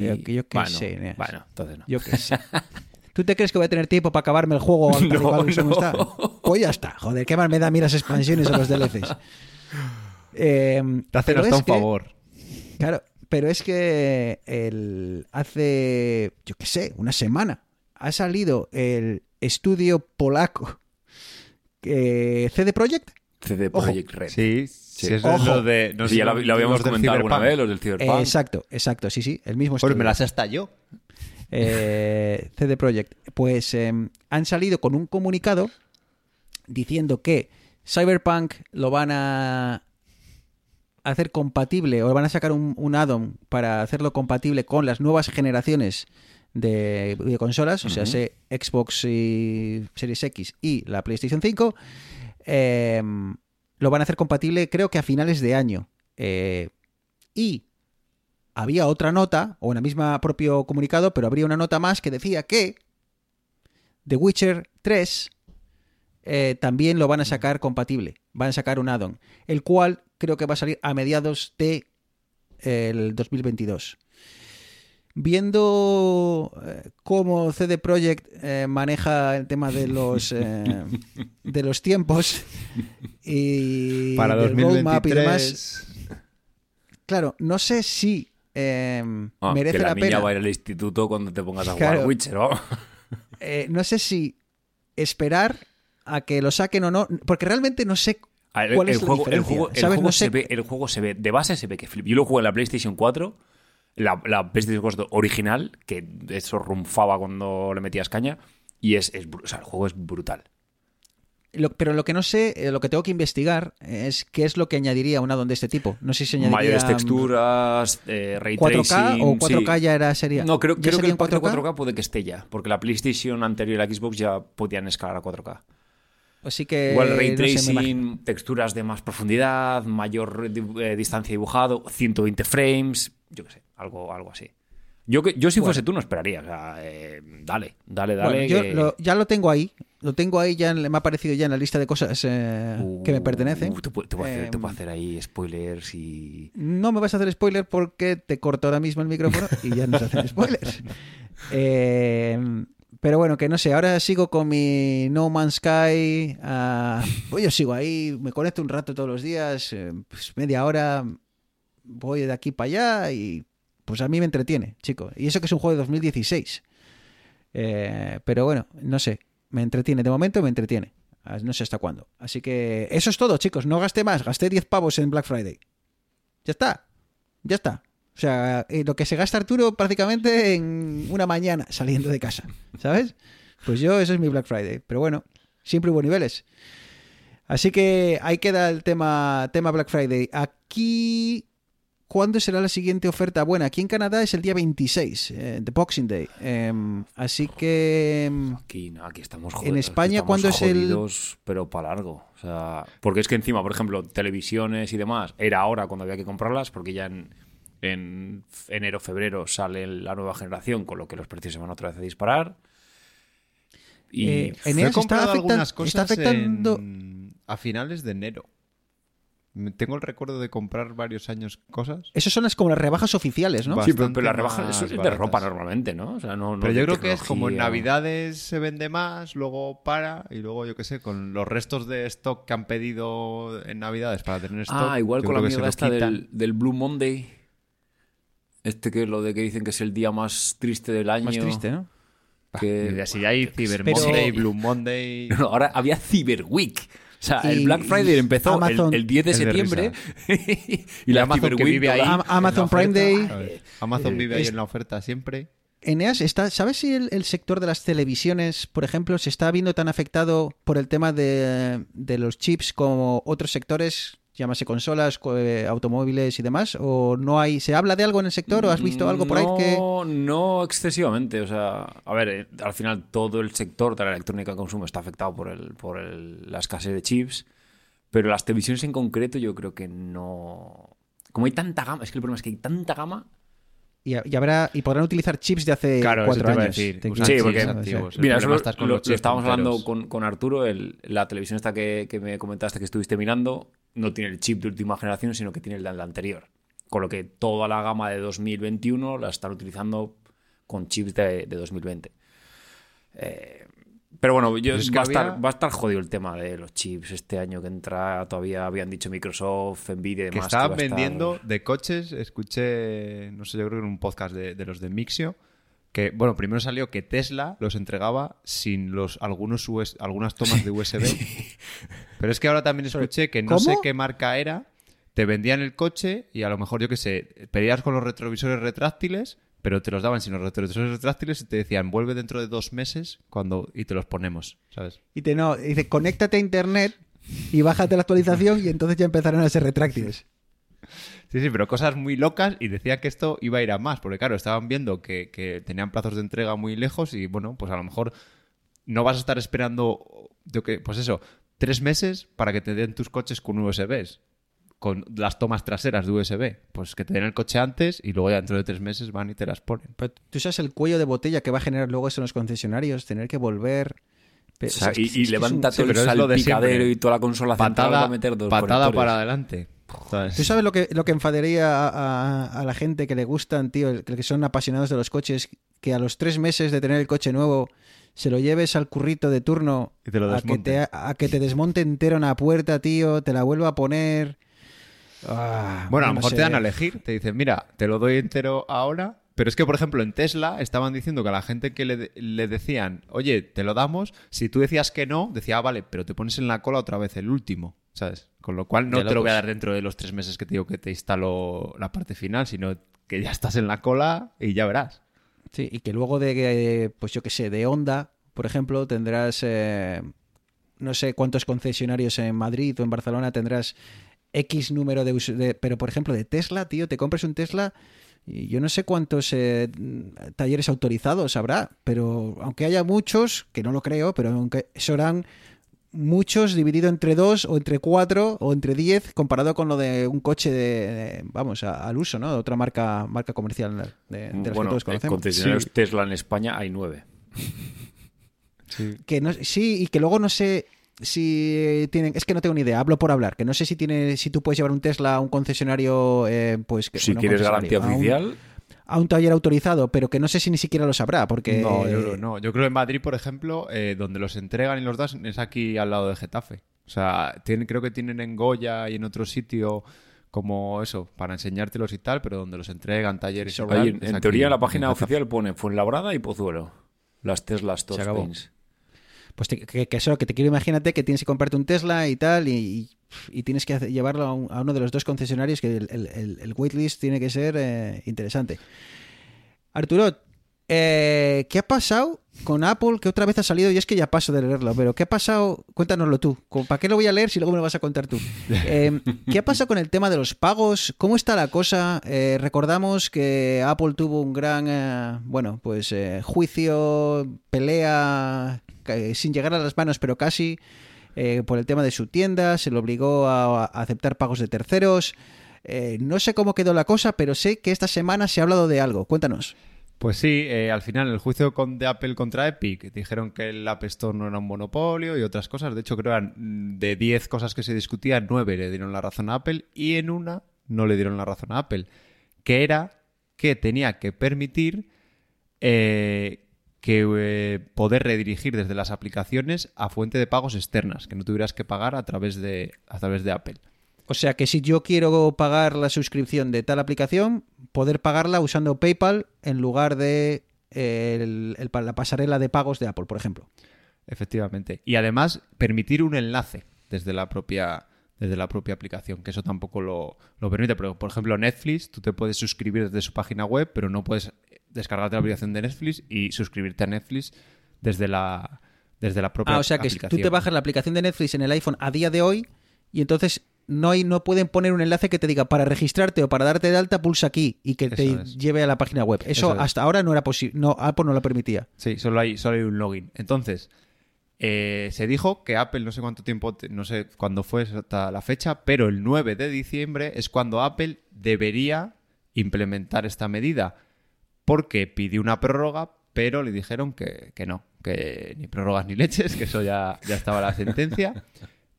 Ni po- que yo qué bueno, sé. Bueno, entonces no. Yo qué sé. ¿Tú te crees que voy a tener tiempo para acabarme el juego tal y No, cual como no. está? Pues ya está. Joder, qué más me da a mí las expansiones o los DLCs. Eh, Te hacen hasta un que- favor. Claro, pero es que el, hace, yo qué sé, una semana ha salido el estudio polaco eh, CD Projekt, CD. Projekt Red. Sí, sí, eso Ojo. es lo de. No Sí, sé, ya lo, lo habíamos comentado alguna vez, los del Cyberpunk. exacto, exacto, sí, sí, el mismo Pues me las hasta yo. Eh, CD Projekt, pues eh, han salido con un comunicado diciendo que Cyberpunk lo van a hacer compatible o van a sacar un, un add-on para hacerlo compatible con las nuevas generaciones de videoconsolas, o sea, Xbox y Series X y la PlayStation 5, eh, lo van a hacer compatible creo que a finales de año. Eh, y había otra nota, o en el mismo propio comunicado, pero habría una nota más que decía que The Witcher 3 eh, también lo van a sacar compatible. Van a sacar un add-on, el cual creo que va a salir a mediados de eh, el 2022. Viendo eh, cómo CD Projekt eh, maneja el tema de los de los tiempos y Para del roadmap y 2023. demás, claro, no sé si eh, Ah, merece que la, la niña pena. va a ir al instituto cuando te pongas a Claro. jugar Witcher, ¿no? eh, no sé si esperar a que lo saquen o no, porque realmente no sé ver, cuál el, es la juego, el juego, el ¿sabes? juego No se sé- ve, el juego se ve, de base se ve que flip. Yo lo jugué en la PlayStation 4, la, la PlayStation 4 original, que eso rumfaba cuando le metías caña, y es, es bru- o sea, el juego es brutal. Lo- pero lo que no sé, eh, lo que tengo que investigar es qué es lo que añadiría un addon de este tipo. No sé si añadiría Mayores mm, texturas, eh, ray 4K tracing, o 4K sí. ya era sería. No, creo, ¿ya creo que el en port de 4K puede que esté ya, porque la PlayStation anterior y la Xbox ya podían escalar a 4K. Así que Igual ray Eh, no tracing, texturas de más profundidad, mayor eh, distancia dibujado, 120 frames, yo qué sé, algo, algo así. Yo, yo si Bueno. fuese tú no esperaría, o sea, eh, dale, dale, dale. Bueno, yo que- lo- ya lo tengo ahí. Lo tengo ahí, ya en- me ha aparecido ya en la lista de cosas eh, que me Uh, pertenecen. Te, puedo- te puedo hacer, te Em, puedo hacer ahí spoilers y... No me vas a hacer spoiler porque te corto ahora mismo el micrófono y ya nos hacen spoilers. Eh, pero bueno, que no sé, ahora sigo con mi No Man's Sky. pues yo sigo ahí, me conecto un rato todos los días, eh, pues media hora, voy de aquí para allá y pues a mí me entretiene, chico. Y eso que es un juego de 2016. Eh, pero bueno, no sé, me entretiene. De momento me entretiene. No sé hasta cuándo. Así que eso es todo, chicos. No gasté más. Gasté 10 pavos en Black Friday. Ya está. Ya está. O sea, eh, lo que se gasta Arturo prácticamente en una mañana saliendo de casa. ¿Sabes? Pues yo, eso es mi Black Friday. Pero bueno, siempre hubo niveles. Así que ahí queda el tema, tema Black Friday. Aquí. ¿Cuándo será la siguiente oferta? Bueno, aquí en Canadá es el día 26, eh, de Boxing Day. Em, así que. em, Aquí, no, aquí estamos En jodidos. España, estamos ¿cuándo es el- jodidos, Pero para largo. O sea, porque es que encima, por ejemplo, televisiones y demás, era ahora cuando había que comprarlas, porque ya en, en enero, febrero sale la nueva generación, con lo que los precios se van otra vez a disparar. Y Eh, He Eneas está, afectan- algunas está cosas afectando. en- a finales de enero. Tengo el recuerdo de comprar varios años cosas. Esas son las como las rebajas oficiales, ¿no? Sí, pero, bastante pero la rebaja más eso es de ropa normalmente, ¿no? O sea, no, no Pero yo creo que es como en. Navidades se vende más, luego para y luego yo qué sé, con los restos de stock que han pedido en Navidades para tener stock. Ah, igual con la mierda esta del, del Blue Monday. Este que es lo de que dicen que es el día más triste del año. Más triste, ¿no? que- Y así hay Cyber Pero- Monday, Blue Monday. No, ahora había Cyber Week. O sea, Y- el Black Friday empezó el- Amazon- el, 10 de septiembre y la Amazon que vive ahí. Am- Amazon Prime Day. Amazon vive ahí Es- en la oferta siempre. Eneas, está, ¿sabes si el, el sector de las televisiones, por ejemplo, se está viendo tan afectado por el tema de, de los chips como otros sectores, llámase consolas, co- eh, automóviles y demás? ¿O no hay, se habla de algo en el sector o has visto algo por ahí que... No, no excesivamente. O sea, a ver, eh, al final todo el sector de la electrónica de consumo está afectado por, el, por el- la escasez de chips, pero las televisiones en concreto yo creo que no... Como hay tanta gama, es que el problema es que hay tanta gama Y, y habrá, y podrán utilizar chips de hace Claro, cuatro años. decir. Sí, porque- antiguos. Mira, lo, con lo- los lo chips estábamos hablando con, con Arturo, el- la televisión esta que, que me comentaste que estuviste mirando, no tiene el chip de última generación, sino que tiene el de la anterior. Con lo que toda la gama de 2021 la están utilizando con chips de, de 2020. Eh, pero bueno, yo- es que va, a estar, va a estar jodido el tema de los chips este año que entra. Todavía habían dicho Microsoft, Nvidia y que demás. estaban a estar- vendiendo de coches, escuché, no sé, yo creo que en un podcast de, de los de Mixio, que, bueno, primero salió que Tesla los entregaba sin los algunos US algunas tomas de USB. Pero es que ahora también escuché que no ¿Cómo? sé qué marca era, te vendían el coche y a lo mejor, yo qué sé, pedías con los retrovisores retráctiles, pero te los daban sin los retrovisores retráctiles y te decían, vuelve dentro de dos meses cuando y te los ponemos, ¿sabes? Y te no, dice, conéctate a internet y bájate la actualización y entonces ya empezarán a ser retráctiles. Sí, sí, pero cosas muy locas y decía que esto iba a ir a más, porque claro, estaban viendo que, que tenían plazos de entrega muy lejos y bueno, pues a lo mejor no vas a estar esperando, yo que, pues eso, tres meses para que te den tus coches con USBs, con las tomas traseras de USB. Pues que te den el coche antes y luego ya dentro de tres meses van y te las ponen. Pero tú sabes el cuello de botella que va a generar luego eso en los concesionarios, tener que volver. O sea, o sea, es y, y levanta un- todo Sí, el salpicadero y toda la consola central va Patada, a meter dos patada conectores. para adelante. ¿Sabes? ¿Tú sabes lo que, lo que enfadaría a, a- a la gente que le gustan, tío, el- que son apasionados de los coches, que a los tres meses de tener el coche nuevo se lo lleves al currito de turno Y te lo a, que te, a que te desmonte entero una puerta, tío, te la vuelva a poner... Ah, Bueno, a lo no mejor sé. te dan a elegir. Te dicen, mira, te lo doy entero ahora. Pero es que, por ejemplo, en Tesla estaban diciendo que a la gente que le, le decían, oye, te lo damos, si tú decías que no, decía, ah, vale, pero te pones en la cola otra vez el último, ¿sabes? Con lo cual no te lo voy a locos. dar dentro de los tres meses que te digo que te instalo la parte final, sino que ya estás en la cola y ya verás. Sí, y que luego de, que, pues yo qué sé, de Honda, por ejemplo, tendrás, eh, no sé cuántos concesionarios en Madrid o en Barcelona tendrás X número de, de- Pero, por ejemplo, de Tesla, tío, te compras un Tesla y yo no sé cuántos eh, talleres autorizados habrá, pero aunque haya muchos, que no lo creo, pero aunque serán muchos dividido entre dos o entre cuatro o entre diez comparado con lo de un coche de, de- vamos a- al uso no de otra marca marca comercial de, de las que Bueno, todos conocemos concesionarios Sí. Tesla en España hay nueve. que no, sí y que luego no sé si tienen es que no tengo ni idea hablo por hablar que no sé si tiene si tú puedes llevar un Tesla a un concesionario eh, pues que, Si bueno, quieres garantía un- oficial, a un, taller autorizado pero que no sé si ni siquiera lo sabrá porque No, yo creo, no. Yo creo en Madrid, por ejemplo, eh, donde los entregan y los das es aquí al lado de Getafe. O sea, tienen, creo que tienen en Goya y en otro sitio como eso, para enseñártelos y tal, pero donde los entregan, talleres y tal, en, es en aquí teoría la página oficial pone Fuenlabrada y Pozuelo. Las Teslas. Spains. Pues te- que, que eso, que te quiero imagínate que tienes que comprarte un Tesla y tal, y, y- y tienes que llevarlo a, un- a uno de los dos concesionarios, que el, el- el- el waitlist tiene que ser eh, interesante. Arturo, eh, ¿qué ha pasado con Apple? Que otra vez ha salido, y es que ya paso de leerlo, pero ¿qué ha pasado? Cuéntanoslo tú. ¿Con- ¿Para qué lo voy a leer si luego me lo vas a contar tú? Eh, ¿Qué ha pasado con el tema de los pagos? ¿Cómo está la cosa? Eh, recordamos que Apple tuvo un gran, bueno, pues eh, juicio, pelea, sin llegar a las manos, pero casi, eh, por el tema de su tienda, se le obligó a, aceptar pagos de terceros. Eh, no sé cómo quedó la cosa, pero sé que esta semana se ha hablado de algo. Cuéntanos. Pues sí, eh, al final el juicio de Apple contra Epic dijeron que el App Store no era un monopolio y otras cosas. De hecho, creo que eran mm, de 10 cosas que se discutían, 9 le dieron la razón a Apple y en una no le dieron la razón a Apple, que era que tenía que permitir que eh, poder redirigir desde las aplicaciones a fuente de pagos externas, que no tuvieras que pagar a través de, a través de Apple. O sea que si yo quiero pagar la suscripción de tal aplicación, poder pagarla usando PayPal en lugar de eh, el- el- la pasarela de pagos de Apple, por ejemplo. Efectivamente. Y además permitir un enlace desde la propia desde la propia aplicación, que eso tampoco lo, lo permite. Pero, por ejemplo, Netflix, tú te puedes suscribir desde su página web, pero no puedes descargarte la aplicación de Netflix y suscribirte a Netflix desde la, desde la propia Ah, o sea que aplicación. tú te bajas la aplicación de Netflix en el iPhone a día de hoy y entonces no hay, no pueden poner un enlace que te diga para registrarte o para darte de alta pulsa aquí y que te es. lleve a la página web. Eso, Eso es. hasta ahora no era posible, no Apple no lo permitía. Sí, solo hay, solo hay un login. Entonces, eh, se dijo que Apple, no sé cuánto tiempo, no sé cuándo fue hasta la fecha, pero el 9 de diciembre es cuando Apple debería implementar esta medida. Porque pidió una prórroga, pero le dijeron que, que no, que ni prórrogas ni leches, que eso ya, ya estaba la sentencia,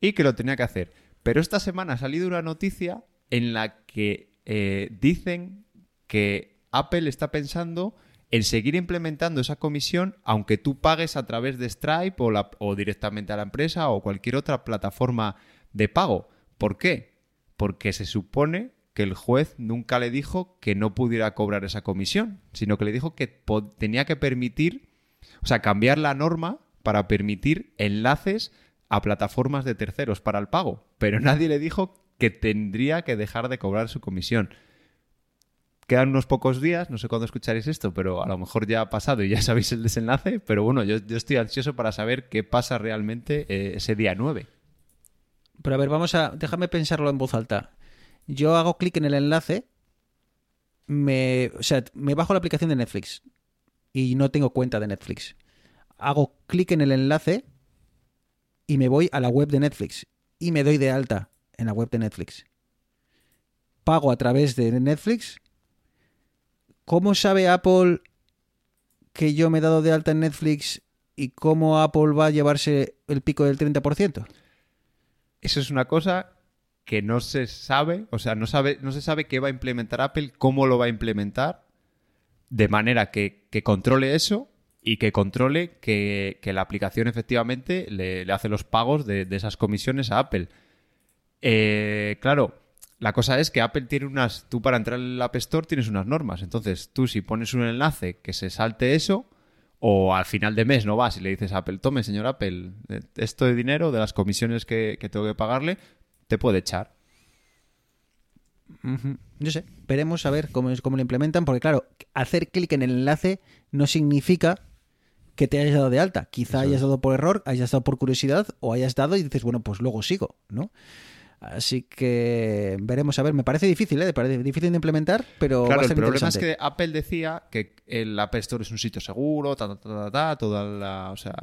y que lo tenía que hacer. Pero esta semana ha salido una noticia en la que eh, dicen que Apple está pensando en seguir implementando esa comisión aunque tú pagues a través de Stripe o, la- o directamente a la empresa o cualquier otra plataforma de pago. ¿Por qué? Porque se supone que que el juez nunca le dijo que no pudiera cobrar esa comisión, sino que le dijo que tenía que permitir, o sea, cambiar la norma para permitir enlaces a plataformas de terceros para el pago, pero nadie le dijo que tendría que dejar de cobrar su comisión. Quedan unos pocos días, no sé cuándo escucharéis esto, pero a lo mejor ya ha pasado y ya sabéis el desenlace, pero bueno, yo, estoy ansioso para saber qué pasa realmente eh, ese día 9. Pero a ver, vamos a. Déjame pensarlo en voz alta. Yo hago clic en el enlace, me, o sea, me bajo la aplicación de Netflix y no tengo cuenta de Netflix. Hago clic en el enlace y me voy a la web de Netflix y me doy de alta en la web de Netflix. Pago a través de Netflix ¿Cómo sabe Apple que yo me he dado de alta en Netflix y cómo Apple va a llevarse el pico del 30%? Eso es una cosa que no se sabe, o sea, no, sabe, no se sabe qué va a implementar Apple, cómo lo va a implementar, de manera que, controle eso y que controle que, la aplicación efectivamente le, hace los pagos de, esas comisiones a Apple. Eh, claro, la cosa es que Apple tiene unas. Tú para entrar en el App Store tienes unas normas. Entonces, tú si pones un enlace que se salte eso, o al final de mes no vas y le dices a Apple, tome, señor Apple, eh, esto de dinero, de las comisiones que, tengo que pagarle, te puede echar. Yo sé, veremos a ver cómo, cómo lo implementan, porque claro, hacer clic en el enlace no significa que te hayas dado de alta. Quizá hayas dado por error, hayas dado por curiosidad, o hayas dado y dices, bueno, pues luego sigo, ¿no? Así que veremos a ver. Me parece difícil, ¿eh? parece difícil de implementar, pero claro, va a ser el problema es que Apple decía que el App Store es un sitio seguro, ta, ta, ta, ta todas la, o sea,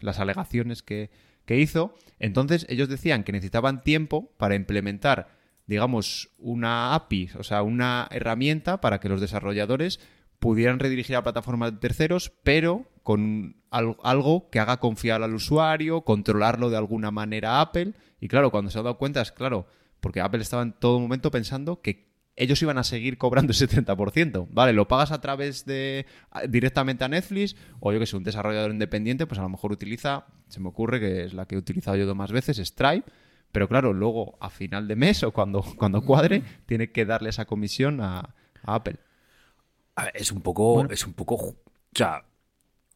las alegaciones que, que hizo. Entonces ellos decían que necesitaban tiempo para implementar, digamos, una API, o sea, una herramienta para que los desarrolladores pudieran redirigir a plataformas de terceros, pero con algo que haga confiar al usuario, controlarlo de alguna manera a Apple. Y claro, cuando se ha dado cuenta es claro, porque Apple estaba en todo momento pensando que ellos iban a seguir cobrando ese 30%. Vale, lo pagas a través de directamente a Netflix o yo que sé, un desarrollador independiente, pues a lo mejor utiliza, se me ocurre que es la que he utilizado yo más veces, Stripe. Pero claro, luego a final de mes o cuando, cuando cuadre, tiene que darle esa comisión a Apple es un poco. Es un poco. O sea,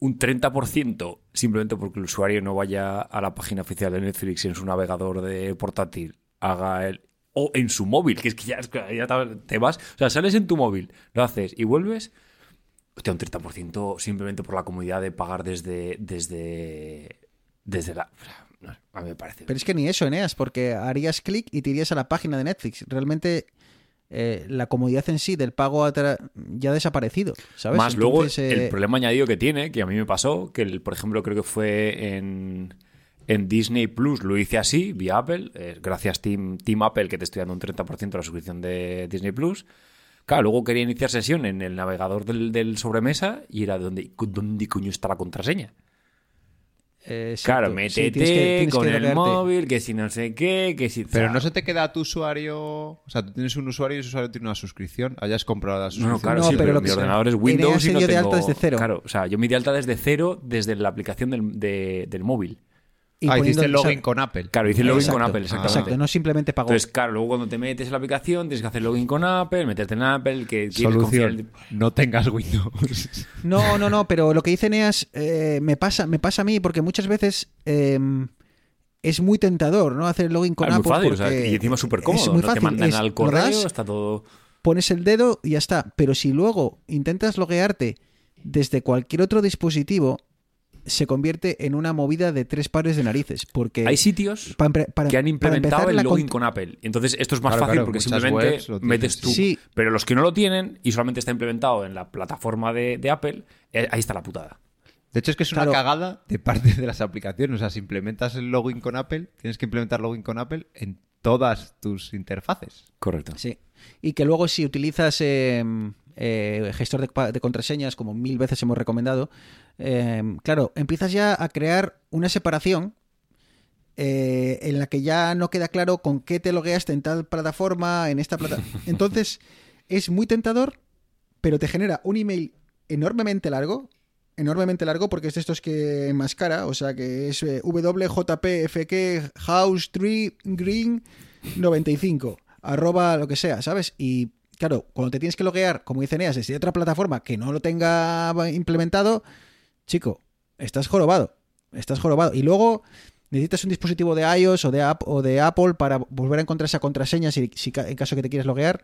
un 30% simplemente porque el usuario no vaya a la página oficial de Netflix en su navegador de portátil, haga el. O en su móvil, que es que ya, te vas. O sea, sales en tu móvil, lo haces y vuelves. Hostia, un 30% simplemente por la comodidad de pagar desde. desde. desde la. a mí me parece. Pero es que ni eso, Eneas, porque harías clic y te irías a la página de Netflix. Realmente eh, la comodidad en sí del pago ya ha desaparecido, ¿sabes? Más luego el eh, problema añadido que tiene, que a mí me pasó, que por ejemplo creo que fue en, en Disney Plus, lo hice así, vía Apple, eh, gracias Team, Team Apple que te estoy dando un 30% de la suscripción de Disney Plus. Claro, luego quería iniciar sesión en el navegador del, sobremesa y era donde, ¿dónde coño está la contraseña? Claro, métete con el móvil, que si no sé qué, que si... Pero no se te queda tu usuario... O sea, tú tienes un usuario y ese usuario tiene una suscripción. Hayas comprado la suscripción. No, claro, sí, pero, mi ordenador es Windows y no de alta desde cero. Claro, o sea, yo me di alta desde cero desde la aplicación del, del móvil ah, hiciste el login con Apple. Claro, hice el login con Apple, exactamente. Exacto, no simplemente pagó. Entonces, claro, luego cuando te metes en la aplicación tienes que hacer login con Apple, meterte en Apple, que Solución, no tengas Windows. No, no, no, pero lo que dice Neas eh, me, pasa, me pasa a mí porque muchas veces... Em, es muy tentador, ¿no? Hacer el login con Apple. Muy fácil, y encima es súper cómodo. Es muy fácil. te mandan al correo, está todo. Pones el dedo y ya está. Pero si luego intentas loguearte desde cualquier otro dispositivo, se convierte en una movida de tres pares de narices. Porque hay sitios que han implementado el login con Apple. Entonces esto es más fácil porque simplemente metes tú. Pero los que no lo tienen y solamente está implementado en la plataforma de, Apple, eh, ahí está la putada. De hecho, es que es una cagada de parte de las aplicaciones. O sea, si implementas el login con Apple, tienes que implementar login con Apple en todas tus interfaces. Correcto. Sí. Y que luego si utilizas em, eh, gestor de, contraseñas, como mil veces hemos recomendado, em, claro, empiezas ya a crear una separación eh, en la que ya no queda claro con qué te logueaste en tal plataforma, en esta plataforma. Entonces, es muy tentador, pero te genera un email enormemente largo, enormemente largo porque es de estos que enmascara, o sea que es eh, WJPFK House Tree Green 95 arroba lo que sea, ¿sabes? Y claro, cuando te tienes que loguear, como dice Neas, desde otra plataforma que no lo tenga implementado, chico, estás jorobado. Estás jorobado. Y luego necesitas un dispositivo de iOS o de, Apple para volver a encontrar esa contraseña en caso que te quieras loguear.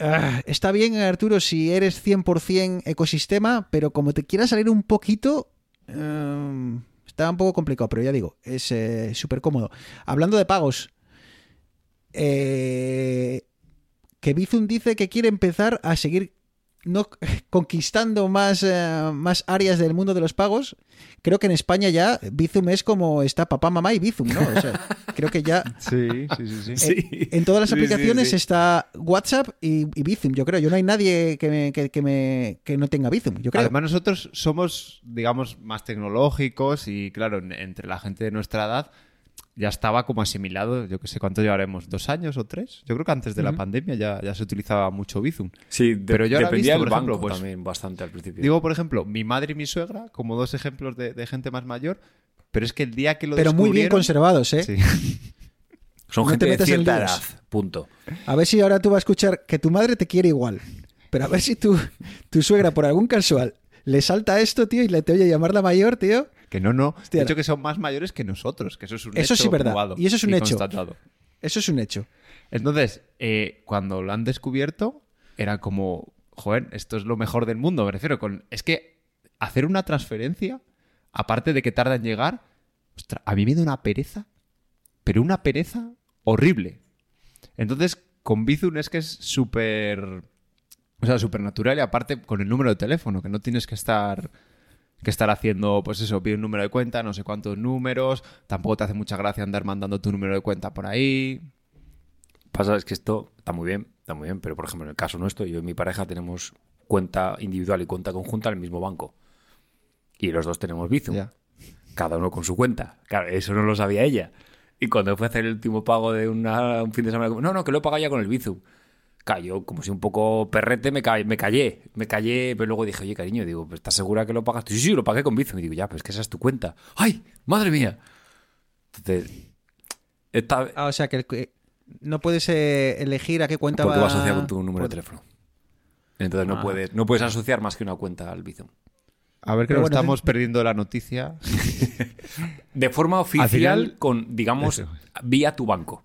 Ah, está bien, Arturo, si eres 100% ecosistema, pero como te quieras salir un poquito, em, está un poco complicado, pero ya digo, es eh, súper cómodo. Hablando de pagos, eh, que Bizum dice que quiere empezar a seguir no conquistando más, eh, más áreas del mundo de los pagos, creo que en España ya Bizum es como está papá, mamá y Bizum, ¿no? creo que ya... Sí, sí, sí. En, todas las aplicaciones está WhatsApp y, Bizum, yo creo. Yo no hay nadie que, que, me, que no tenga Bizum, yo creo. Además nosotros somos, digamos, más tecnológicos y, claro, entre la gente de nuestra edad ya estaba como asimilado, yo que sé cuánto llevaremos, dos años o tres. Yo creo que antes de la pandemia ya, ya, se utilizaba mucho Bizum. Sí, pero yo ahora visto, por ejemplo, pues, también bastante al principio. Digo, por ejemplo, mi madre y mi suegra, como dos ejemplos de, gente más mayor, pero es que el día que lo Pero muy bien conservados, ¿eh? Sí. Son gente de cierta edad, punto. A ver si ahora tú vas a escuchar que tu madre te quiere igual. Pero a ver si tu, tu suegra, por algún casual, le salta esto, tío, y le te oye llamar la mayor, tío. Que no, no. De hecho, que son más mayores que nosotros, que eso es un eso hecho. sí, verdad. Y eso es un hecho. Eso es un hecho. Entonces, eh, cuando lo han descubierto, era como, joder, esto es lo mejor del mundo. Me refiero con. Es que hacer una transferencia, aparte de que tarda en llegar, a mí me da una pereza, pero una pereza horrible. Entonces, con Bizum es que es súper. O sea, súper natural y aparte con el número de teléfono, que no tienes que estar que estar haciendo, pues eso, pide un número de cuenta, no sé cuántos números, tampoco te hace mucha gracia andar mandando tu número de cuenta por ahí. Pasa, es que esto está muy bien, está muy bien, pero por ejemplo, en el caso nuestro, yo y mi pareja tenemos cuenta individual y cuenta conjunta en el mismo banco. Y los dos tenemos Bizum. Cada uno con su cuenta. Claro, eso no lo sabía ella. Y cuando fue a hacer el último pago de un fin de semana, no, no, que lo he pagado ya con el Bizum cayó como si un poco perrete, me, me callé, me callé, pero luego dije, oye, cariño, digo, ¿estás segura que lo pagaste? Sí, sí, lo pagué con Bizum. Y digo, ya, pues que esa es tu cuenta. ¡Ay, madre mía! Entonces, esta... Ah, o sea, que no puedes eh, elegir a qué cuenta Porque va... asociar con tu número de teléfono. Entonces no, ah. puedes, no puedes asociar más que una cuenta al Bizum. A ver que no estamos perdiendo la noticia. de forma oficial, con, digamos, vía tu banco.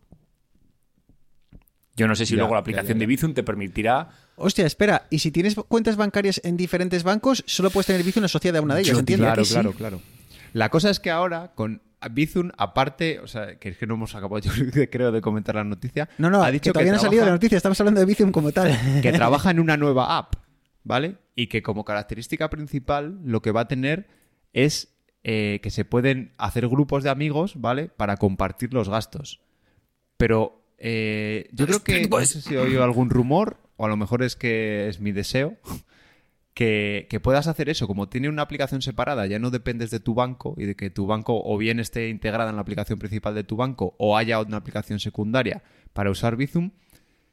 Yo no sé si luego la aplicación de Bizum te permitirá. Hostia, espera, y si tienes cuentas bancarias en diferentes bancos, solo puedes tener Bizum asociada a una de ellas, ¿entiendes? Claro, claro, claro. La cosa es que ahora, con Bizum, aparte, o sea, que es que no hemos acabado, yo creo, de comentar la noticia. No, no, ha dicho que todavía no ha salido la noticia, estamos hablando de Bizum como tal. Que trabaja en una nueva app, ¿vale? Y que como característica principal lo que va a tener es eh, que se pueden hacer grupos de amigos, ¿vale? Para compartir los gastos. Pero eh, yo creo que, no sé si he oído algún rumor, o a lo mejor es que es mi deseo, que, puedas hacer eso. Como tiene una aplicación separada, ya no dependes de tu banco y de que tu banco o bien esté integrada en la aplicación principal de tu banco o haya una aplicación secundaria para usar Bizum,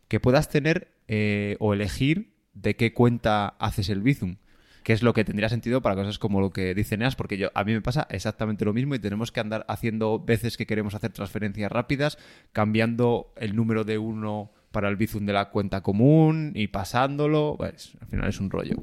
que puedas tener eh, o elegir de qué cuenta haces el Bizum que es lo que tendría sentido para cosas como lo que dice Neas, porque yo, a mí me pasa exactamente lo mismo y tenemos que andar haciendo veces que queremos hacer transferencias rápidas, cambiando el número de uno para el Bizum de la cuenta común y pasándolo, pues al final es un rollo.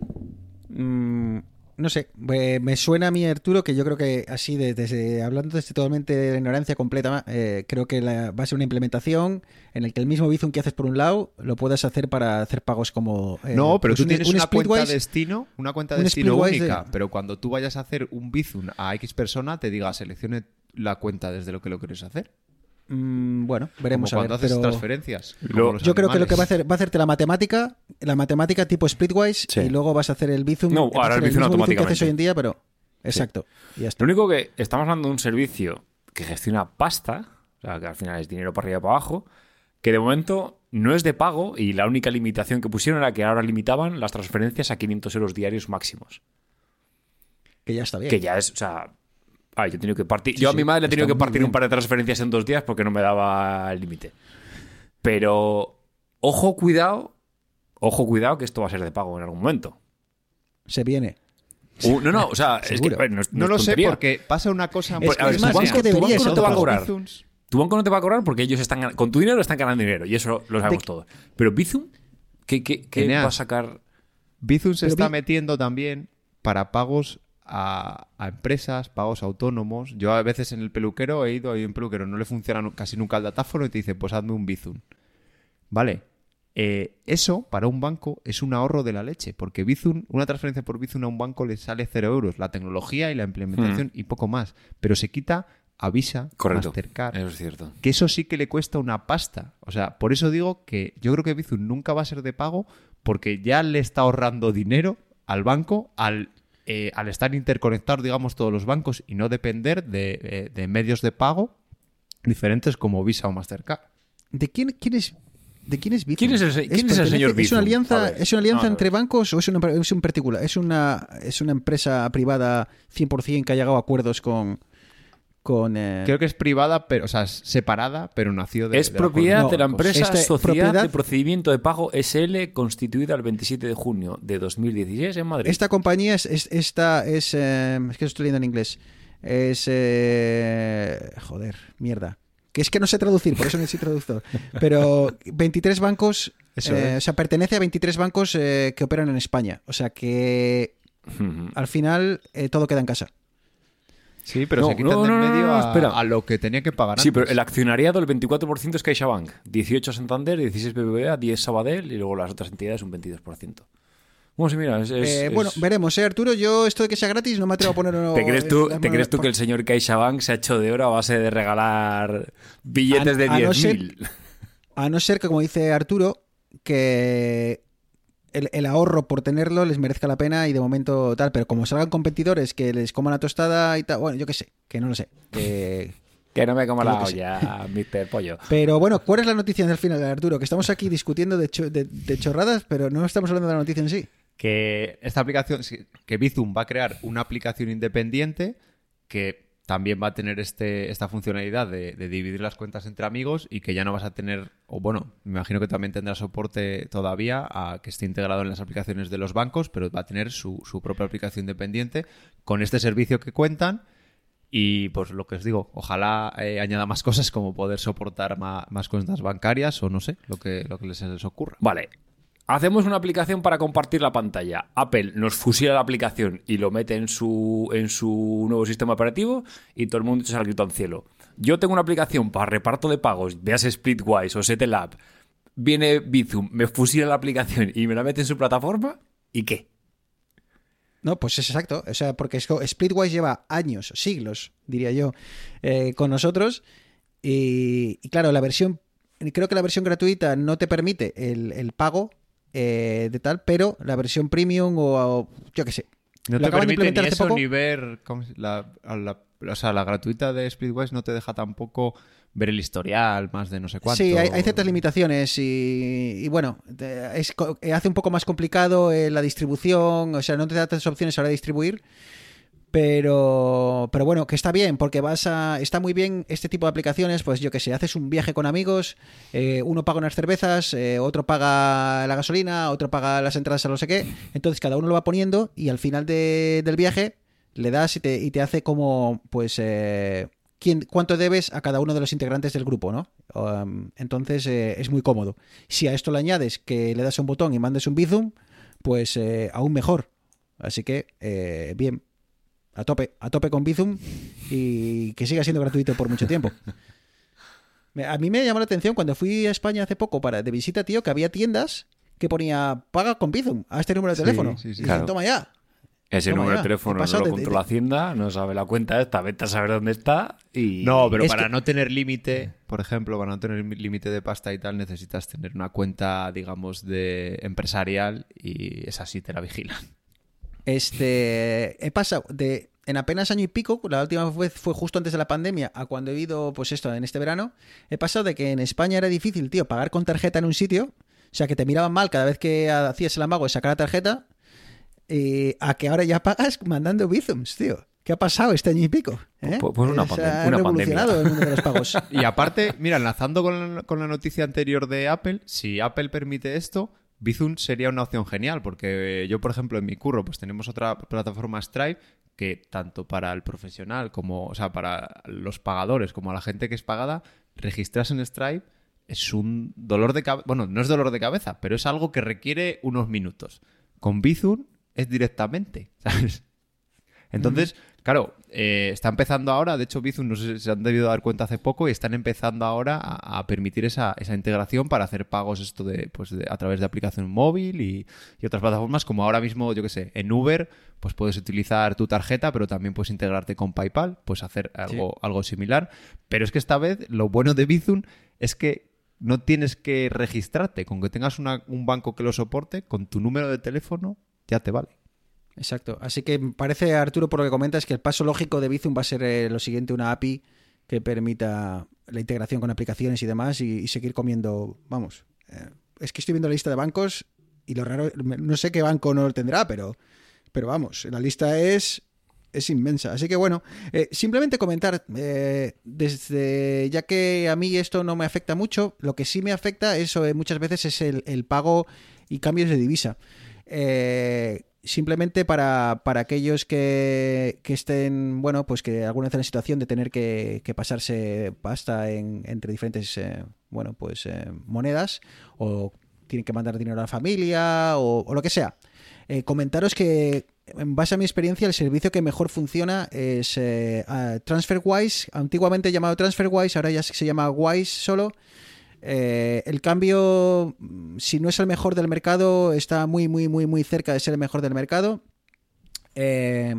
Mm, no sé, me suena a mí, Arturo, que yo creo que así, desde, hablando desde totalmente de la ignorancia completa, eh, creo que va a ser una implementación en el que el mismo Bizum que haces por un lado lo puedas hacer para hacer pagos como. Eh, no, pero pues tú tienes una cuenta destino, una cuenta de destino única, pero cuando tú vayas a hacer un Bizum a X persona, te diga seleccione la cuenta desde lo que lo quieres hacer. Mm, bueno, veremos cuando a ver, haces transferencias. yo creo que lo que va a hacer va a hacerte la matemática, la matemática tipo splitwise y luego vas a hacer el Bizum. No, ahora el Bizum automáticamente. que haces hoy en día, pero exacto. Lo único que estamos hablando de un servicio que gestiona pasta, o sea, que al final es dinero para arriba y para abajo, que de momento no es de pago y la única limitación que pusieron era que ahora limitaban las transferencias a 500 euros diarios máximos. Que ya está bien. Que ya es, o sea, Ah, yo he tenido que partir. yo a mi madre le he tenido que partir un par de transferencias en dos días porque no me daba el límite. Pero, ojo, cuidado. Ojo, cuidado que esto va a ser de pago en algún momento. Se viene. Uh, no, no, o sea, es que, no, lo sé porque pasa una cosa. Es, es más, es que debería no te va a cobrar. Tu banco no te va a cobrar porque ellos están con tu dinero están ganando dinero y eso lo sabemos De- todos. Pero Bizum, ¿qué, qué, qué va a sacar? Bizum se Pero está metiendo también para pagos a, a empresas, pagos autónomos. Yo a veces en el peluquero he ido a un peluquero, no le funciona casi nunca el datáfono y te dice, pues hazme un Bizum. Vale. Eh, eso para un banco es un ahorro de la leche, porque Bizum, una transferencia por Bizum a un banco le sale cero euros, la tecnología y la implementación y poco más, pero se quita a Visa, Correcto. Mastercard, Eso es cierto. que eso sí que le cuesta una pasta. O sea, por eso digo que yo creo que Bizum nunca va a ser de pago porque ya le está ahorrando dinero al banco al, eh, al estar interconectados, digamos, todos los bancos y no depender de, eh, de medios de pago diferentes como Visa o Mastercard. ¿De quién, quién es? ¿De quién es Bizum? ¿Quién es el quién es señor ¿Es Bizum? una A alianza, ¿es una alianza entre bancos o es, una, es un particular? ¿Es una, ¿Es una empresa privada 100% que ha llegado a acuerdos con... con eh, Creo que es privada, pero, o sea, es separada, pero nació de. Es de propiedad de la empresa Este, Sociedad propiedad- de Procedimiento de Pago SL constituida el 27 de junio de 2016 en Madrid. Esta compañía es, es- esta es, eh, es que estoy leyendo en inglés. Es eh, joder, mierda. Que es que no sé traducir, por eso no soy traductor. Pero 23 bancos, Eso eh, es. o sea, pertenece a 23 bancos eh, que operan en España. O sea que al final eh, todo queda en casa. Sí, pero No, se quitan no, de en no, medio no, a, a lo que tenía que pagar Sí, antes. pero el accionariado, el 24% es CaixaBank, 18 Santander, 16 BBVA, 10 Sabadell y luego las otras entidades un 22%. Bueno, sí, mira, es... es- Eh, es- Bueno, veremos, ¿eh, Arturo? Yo esto de que sea gratis no me atrevo a ponerlo. ¿Te crees tú, ¿te crees tú que el señor CaixaBank se ha hecho de oro a base de regalar billetes A- de a no ser- 10.000? A no ser que, como dice Arturo, que el, el ahorro por tenerlo les merezca la pena y de momento tal, pero como salgan competidores que les coman la tostada y tal, bueno, yo qué sé, que no lo sé. que- Que no me coma Creo la olla, Mr. Pollo. Pero bueno, ¿cuál es la noticia del final, Arturo? Que estamos aquí discutiendo de, cho- de- de chorradas, pero no estamos hablando de la noticia en sí. que esta aplicación, que Bizum va a crear una aplicación independiente que también va a tener este, esta funcionalidad de, dividir las cuentas entre amigos y que ya no vas a tener, o bueno, me imagino que también tendrá soporte todavía a que esté integrado en las aplicaciones de los bancos, pero va a tener su, su propia aplicación independiente con este servicio que cuentan. Y pues lo que os digo, ojalá eh, añada más cosas como poder soportar ma- más, cuentas bancarias o no sé, lo que, lo que les, les ocurra. Vale. Hacemos una aplicación para compartir la pantalla. Apple nos fusila la aplicación y lo mete en su, en su nuevo sistema operativo y todo el mundo echa el grito al cielo. Yo tengo una aplicación para reparto de pagos, veas Splitwise o Settlab. Viene Bizum, me fusila la aplicación y me la mete en su plataforma. ¿Y qué? No, pues es exacto. O sea, porque Splitwise lleva años, siglos, diría yo, eh, con nosotros. Y, claro, la versión, creo que la versión gratuita no te permite el pago eh, de tal, pero la versión premium o, o yo qué sé. No te permite ni eso ni ver la, o sea, la gratuita de Splitwise no te deja tampoco ver el historial más de no sé cuánto. Sí, hay, hay ciertas limitaciones y, y bueno, es eh, hace un poco más complicado eh, la distribución, o sea, no te da tantas opciones a la hora de distribuir, pero, pero bueno, que está bien, porque vas a, está muy bien este tipo de aplicaciones, pues yo que sé, haces un viaje con amigos, eh, uno paga unas cervezas, eh, otro paga la gasolina, otro paga las entradas a no sé qué, entonces cada uno lo va poniendo y al final de- del viaje le das y te, y te hace como, pues, eh, quién, cuánto debes a cada uno de los integrantes del grupo, ¿no? Um, entonces eh, es muy cómodo. Si a esto le añades que le das un botón y mandes un Bizum, pues aún mejor. Así que, bien, a tope, a tope con Bizum y que siga siendo gratuito por mucho tiempo. A mí me llamó la atención cuando fui a España hace poco para de visita, tío, que había tiendas que ponía paga con Bizum a este número de Sí, teléfono. sí, sí. Y Claro. dicen, toma ya. Ese Toma número ya, de teléfono no lo de- controla de- Hacienda, no sabe la cuenta esta, vete a saber dónde está y... No, pero Es para que- no tener límite, por ejemplo, para no tener límite de pasta y tal, necesitas tener una cuenta, digamos, de empresarial y esa sí te la vigilan. Este, he pasado de en apenas año y pico, la última vez fue justo antes de la pandemia, a cuando he ido, pues esto, en este verano, he pasado de que en España era difícil, tío, pagar con tarjeta en un sitio, o sea, que te miraban mal cada vez que hacías el amago de sacar la tarjeta, y a que ahora ya pagas mandando Bizums, tío. ¿Qué ha pasado este año y pico? ¿Eh? Pues- pues una Se pandem- ha una revolucionado pandemia. el mundo de los pagos. Y aparte, mira, enlazando con la, con la noticia anterior de Apple, si Apple permite esto, Bizum sería una opción genial, porque yo, por ejemplo, en mi curro, pues tenemos otra plataforma Stripe que tanto para el profesional como, o sea, para los pagadores como a la gente que es pagada, registrarse en Stripe es un dolor de cabeza. Bueno, no es dolor de cabeza, pero es algo que requiere unos minutos. Con Bizum es directamente, ¿sabes? Entonces, claro, eh, está empezando ahora, de hecho Bizum no sé si se han debido dar cuenta hace poco y están empezando ahora a, a permitir esa, esa, integración para hacer pagos esto de, pues de, a través de aplicación móvil y, y, otras plataformas como ahora mismo, yo que sé, en Uber, pues puedes utilizar tu tarjeta, pero también puedes integrarte con PayPal, pues hacer algo, sí. algo similar. Pero es que esta vez lo bueno de Bizum es que no tienes que registrarte, con que tengas una, un banco que lo soporte, con tu número de teléfono ya te vale. Exacto. Así que parece, Arturo, por lo que comentas, que el paso lógico de Bizum va a ser eh, lo siguiente, una API que permita la integración con aplicaciones y demás y, seguir comiendo, vamos, eh, es que estoy viendo la lista de bancos y lo raro, no sé qué banco no lo tendrá, pero, pero vamos, la lista es, es inmensa. Así que bueno, eh, simplemente comentar, eh, desde ya que a mí esto no me afecta mucho, lo que sí me afecta eso eh, muchas veces es el, el, pago y cambios de divisa. Simplemente para, para aquellos que, que, estén, bueno, pues que alguna vez en la situación de tener que, que pasarse pasta en, entre diferentes, eh, bueno, pues eh, monedas o tienen que mandar dinero a la familia o, o lo que sea. Eh, comentaros que en base a mi experiencia el servicio que mejor funciona es eh, TransferWise, antiguamente llamado TransferWise, ahora ya se llama Wise solo. Eh, el cambio, si no es el mejor del mercado, está muy, muy, muy, muy cerca de ser el mejor del mercado. Eh,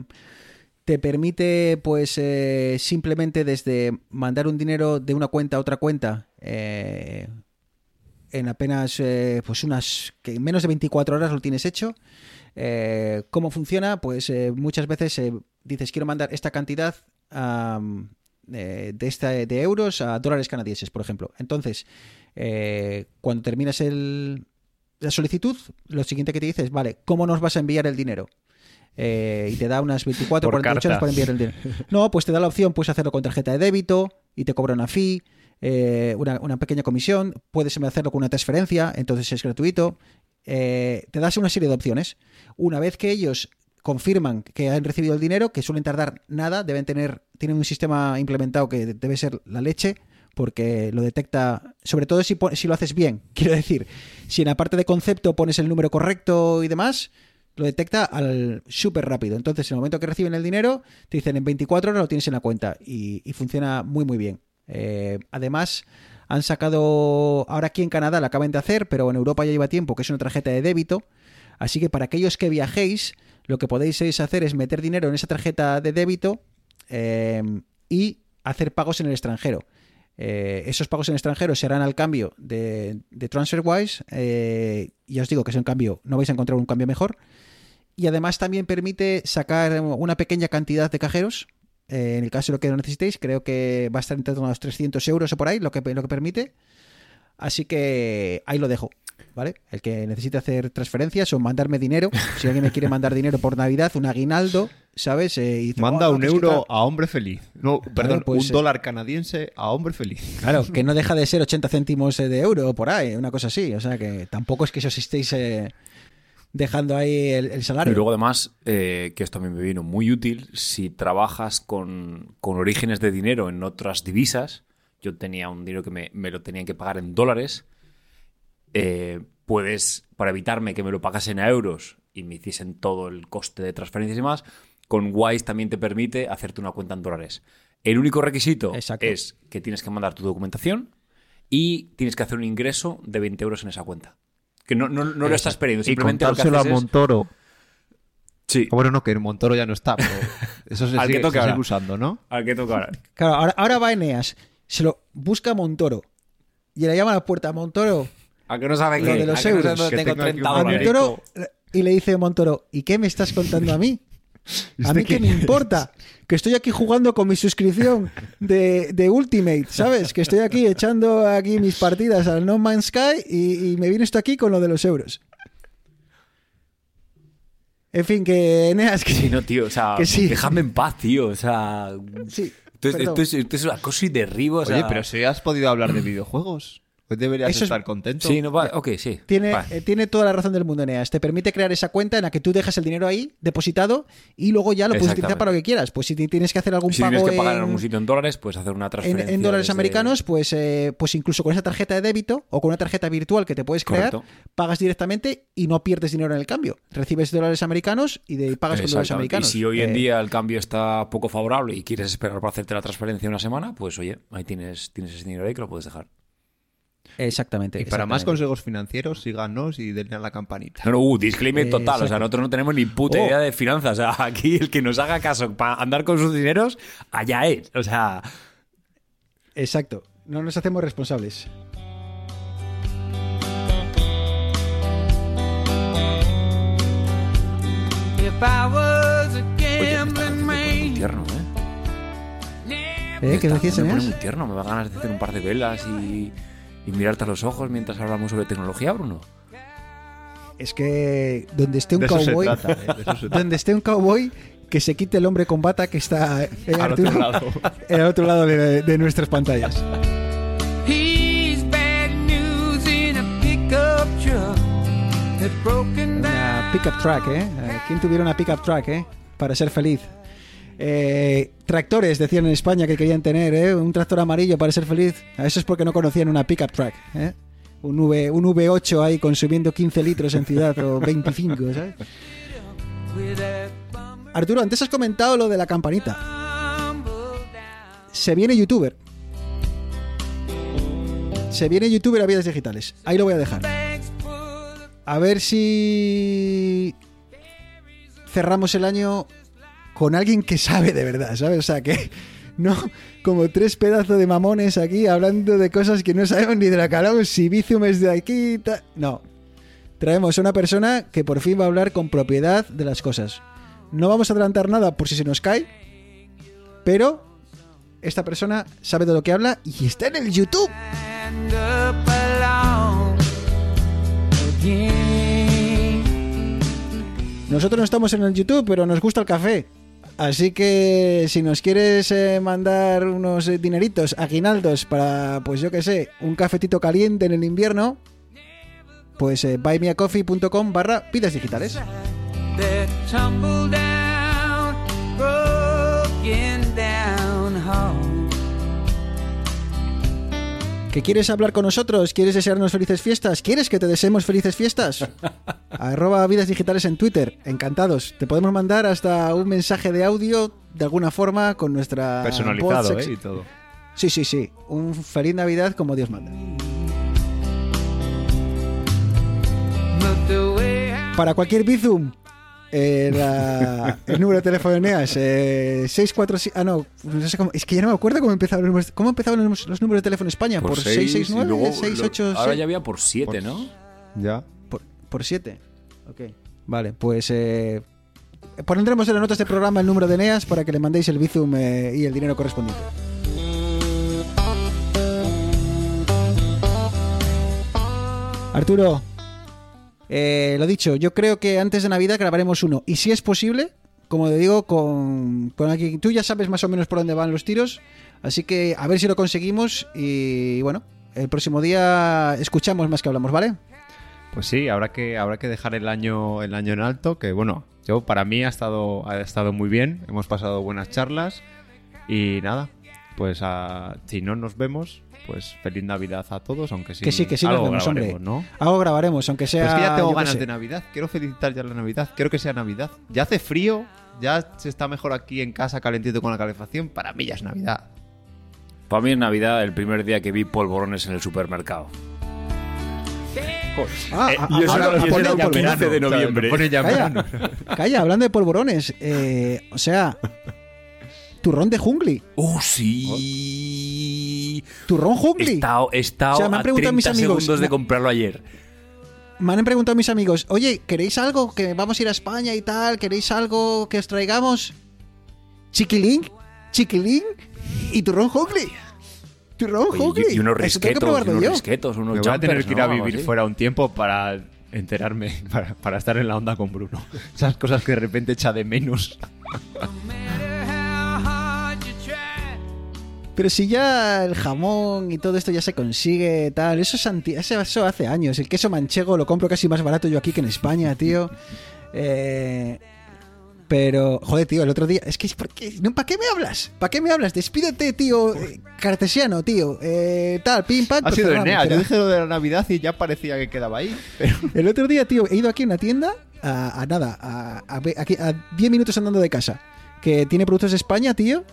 te permite, pues, eh, simplemente desde mandar un dinero de una cuenta a otra cuenta en apenas, pues, unas, que en menos de 24 horas lo tienes hecho. ¿Cómo funciona? Pues muchas veces dices, quiero mandar esta cantidad a de, esta, de euros a dólares canadienses, por ejemplo. Entonces, eh, cuando terminas el, la solicitud, lo siguiente que te dice es, vale, ¿cómo nos vas a enviar el dinero? Eh, y te da unas 24 o 48 horas para enviar el dinero. No, pues te da la opción, puedes hacerlo con tarjeta de débito y te cobra una fee, eh, una, una, pequeña comisión, puedes hacerlo con una transferencia, entonces es gratuito. Eh, te das una serie de opciones. Una vez que ellos confirman que han recibido el dinero, que suelen tardar nada, deben tener, tienen un sistema implementado que debe ser la leche, porque lo detecta, sobre todo si, si lo haces bien, quiero decir, si en la parte de concepto pones el número correcto y demás, lo detecta al súper rápido. Entonces, en el momento que reciben el dinero, te dicen en 24 horas lo tienes en la cuenta y, funciona muy, muy bien. Eh, además, han sacado, ahora aquí en Canadá lo acaban de hacer, pero en Europa ya lleva tiempo, que es una tarjeta de débito. Así que para aquellos que viajéis, lo que podéis hacer es meter dinero en esa tarjeta de débito eh, y hacer pagos en el extranjero. Eh, esos pagos en el extranjero se harán al cambio de, TransferWise. Eh, ya os digo que es un cambio, no vais a encontrar un cambio mejor. Y además también permite sacar una pequeña cantidad de cajeros. En el caso de lo que lo necesitéis, creo que va a estar entre unos 300 euros o por ahí, lo que, lo que permite. Así que ahí lo dejo. ¿Vale? El que necesite hacer transferencias o mandarme dinero, si alguien me quiere mandar dinero por Navidad, un aguinaldo, ¿sabes? Eh, y dice, Manda oh, un euro a hombre feliz. No, claro, perdón, pues, un dólar canadiense a hombre feliz. Claro, que no deja de ser 80 céntimos de euro por ahí, una cosa así. O sea que tampoco es que os estéis eh, dejando ahí el, el, salario. Y luego además, eh, que esto a mí me vino muy útil, si trabajas con, con orígenes de dinero en otras divisas, yo tenía un dinero que me, me lo tenían que pagar en dólares, eh, puedes, para evitarme que me lo pagasen a euros y me hiciesen todo el coste de transferencias y más, con Wise también te permite hacerte una cuenta en dólares. El único requisito Exacto. es que tienes que mandar tu documentación y tienes que hacer un ingreso de 20 euros en esa cuenta. Que no, no, no lo estás perdiendo, simplemente y lo que haces a Montoro. Sí. Bueno, no, que el Montoro ya no está, pero eso se Al sigue, que toca se sigue usando, ¿no? Al que toca ahora. Claro, ahora, ahora va Eneas, se lo busca a Montoro y le llama a la puerta, Montoro, ¿A que no sabe Lo qué? de los ¿A que no euros. Que tengo tengo aquí 30 un a dólares? Montoro y le dice Montoro, ¿y qué me estás contando a mí? A mí qué me importa, que estoy aquí jugando con mi suscripción de, de, Ultimate, ¿sabes? Que estoy aquí echando aquí mis partidas al No Man's Sky y, y me viene esto aquí con lo de los euros. En fin, que Eneas, que Sí, no, tío, o sea, Que sí. déjame en paz, tío, o sea... Sí, Esto es, esto, es, esto es una cosa y derribo, o sea... Oye, pero si has podido hablar de videojuegos. Pues deberías Eso es- estar contento. Sí, no va. Ok, sí. Tiene, eh, tiene toda la razón del mundo, Eneas. Te permite crear esa cuenta en la que tú dejas el dinero ahí depositado y luego ya lo puedes utilizar para lo que quieras. Pues si tienes que hacer algún si pago tienes que pagar en algún sitio en dólares, puedes hacer una en, transferencia. en dólares desde- americanos, pues, eh, pues incluso con esa tarjeta de débito o con una tarjeta virtual que te puedes crear, Correcto. pagas directamente y no pierdes dinero en el cambio. Recibes dólares americanos y de, pagas con dólares americanos. Y si hoy en Eh, día el cambio está poco favorable y quieres esperar para hacerte la transferencia una semana, pues oye, ahí tienes, tienes ese dinero ahí que lo puedes dejar. Exactamente. Y para más consejos financieros, síganos y denle a la campanita. No, no, uh, disclaimer Eh, total. O sea, nosotros no tenemos ni puta Oh. idea de finanzas. O sea, aquí el que nos haga caso para andar con sus dineros, allá es. O sea, Exacto. No nos hacemos responsables. Oye, me está muy tierno, ¿eh? ¿Eh? ¿Qué decías, me pone muy tierno. Me da ganas de hacer un par de velas y, y mirarte a los ojos mientras hablamos sobre tecnología, Bruno. Es que donde esté un De cowboy, trata, ¿eh? Donde esté un cowboy, que se quite el hombre con bata que está eh, Al Arturo, otro lado. al otro lado de, de nuestras pantallas. broken Una pickup truck, ¿eh? Eh, ¿Quién tuviera una pickup truck, eh? Para ser feliz. Eh, tractores decían en España que querían tener, ¿eh? Un tractor amarillo para ser feliz. Eso es porque no conocían una pickup truck, ¿eh? Un, v, un V8 ahí consumiendo 15 litros en ciudad o 25, ¿sabes? Arturo, antes has comentado lo de la campanita. Se viene youtuber. Se viene youtuber a vidas digitales. Ahí lo voy a dejar. A ver si cerramos el año con alguien que sabe de verdad, ¿sabes? O sea, que no como tres pedazos de mamones aquí hablando de cosas que no sabemos ni de la hablamos, si Bizum es de aquí, no. Traemos a una persona que por fin va a hablar con propiedad de las cosas. No vamos a adelantar nada por si se nos cae, pero esta persona sabe de lo que habla y está en el YouTube. Nosotros no estamos en el YouTube, pero nos gusta el café. Así que si nos quieres eh, mandar unos eh, dineritos, aguinaldos para, pues yo qué sé, un cafetito caliente en el invierno, pues eh, buymeacoffee.com barra vidas digitales. ¿Que quieres hablar con nosotros? ¿Quieres desearnos felices fiestas? ¿Quieres que te deseemos felices fiestas? Arroba vidas digitales en Twitter. Encantados. Te podemos mandar hasta un mensaje de audio de alguna forma con nuestra Personalizado. ¿eh? Y todo. Sí, sí, sí. Un feliz Navidad como Dios manda. Para cualquier Bizum, eh, la- el número de teléfono de Neas, eh, 647... Ah, no, no sé cómo- es que ya no me acuerdo cómo empezaban los, números- cómo empezaban los, los números de teléfono en España. ¿Por, seis, y 669? luego lo- 686... Ahora ya había por 7, Por- ¿no? Ya. Por, por 7. Ok. Vale, pues... Eh, pondremos en las notas del programa el número de Neas para que le mandéis el Bizum eh, y el dinero correspondiente. Arturo, eh, lo dicho, yo creo que antes de Navidad grabaremos uno. Y si es posible, como te digo, con, con alguien. Tú ya sabes más o menos por dónde van los tiros. Así que a ver si lo conseguimos. Y bueno, el próximo día escuchamos más que hablamos, ¿vale? Pues sí, habrá que, habrá que dejar el año, el año en alto, que bueno, yo para mí ha estado, ha estado muy bien, hemos pasado buenas charlas y nada, pues a- si no nos vemos, pues feliz Navidad a todos, aunque sí, que sí, que sí nos algo vemos, hombre. grabaremos, ¿no? Algo grabaremos, aunque sea. Pero es que ya tengo ganas sé. de Navidad, quiero felicitar ya la Navidad, quiero que sea Navidad. Ya hace frío, ya se está mejor aquí en casa calentito con la calefacción, para mí ya es Navidad. Para mí en Navidad, el primer día que vi polvorones en el supermercado. Ah, Eh, ah, y eso era- polvorones. 15 de noviembre. Calla, calla, hablando de polvorones. eh, o sea, turrón de jungli. ¡Oh, sí! Turrón He jungli. estado, he estado O sea, me han a preguntado 30 mis amigos, segundos de comprarlo ayer. Me han preguntado mis amigos, oye, ¿queréis algo? Que vamos a ir a España y tal. ¿Queréis algo que os traigamos? Chiquilín, chiquilín y turrón jungli. Turrón Oye, jungli. y, y unos Eso tengo que risquetos, y unos yo. risquetos, unos Me voy a tener que ir a vivir fuera un tiempo para enterarme, para, para estar en la onda con Bruno. Esas cosas que de repente echa de menos. Pero si ya el jamón y todo esto ya se consigue, tal, eso, es anti- eso, hace años. El queso manchego lo compro casi más barato yo aquí que en España, tío. Eh, pero, joder, tío, el otro día, es que, ¿por qué? No, ¿para qué me hablas? ¿Para qué me hablas? Despídete, tío, eh, cartesiano, tío, eh, tal, pim, pam. Ha pues sido Enea. Yo dije lo de la Navidad y ya parecía que quedaba ahí. Pero... El otro día, tío, he ido aquí a una tienda, a, a nada, a, a, a 10 minutos andando de casa, que tiene productos de España, tío,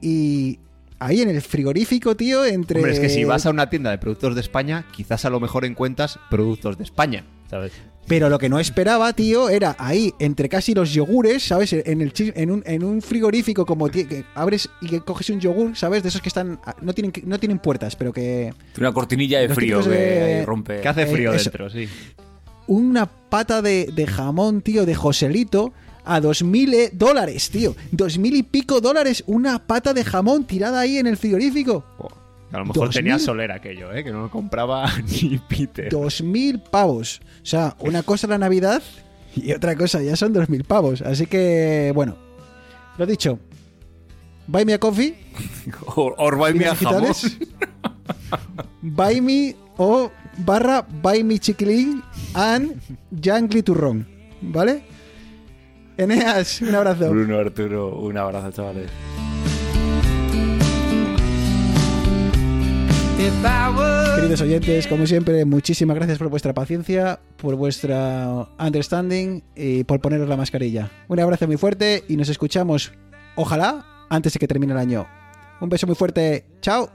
y ahí en el frigorífico, tío, entre... Hombre, es que si vas a una tienda de productos de España, quizás a lo mejor encuentras productos de España, ¿sabes? Pero lo que no esperaba, tío, era ahí, entre casi los yogures, ¿sabes? En, el, en, un, en un frigorífico como que abres y que coges un yogur, ¿sabes? De esos que están... no tienen, no tienen puertas, pero que... Una cortinilla de frío que de- rompe. Que hace Eh, frío eso. dentro, sí. una pata de, de jamón, tío, de Joselito a dos mil eh, dólares, tío. Dos mil y pico dólares una pata de jamón tirada ahí en el frigorífico. A lo mejor ¿Dos tenía mil? solera aquello, ¿eh? Que no lo compraba ni Peter. Dos mil pavos. O sea, una cosa la Navidad y otra cosa ya son dos mil pavos. Así que, bueno, lo dicho. Buy me a coffee. Or, or buy me a jamón. buy me o barra buy me chiquilín and jangly turrón. ¿Vale? Eneas, un abrazo. Bruno, Arturo, un abrazo, chavales. Queridos oyentes, como siempre, muchísimas gracias por vuestra paciencia, por vuestra understanding y por poneros la mascarilla. Un abrazo muy fuerte y nos escuchamos, ojalá, antes de que termine el año. Un beso muy fuerte. Chao.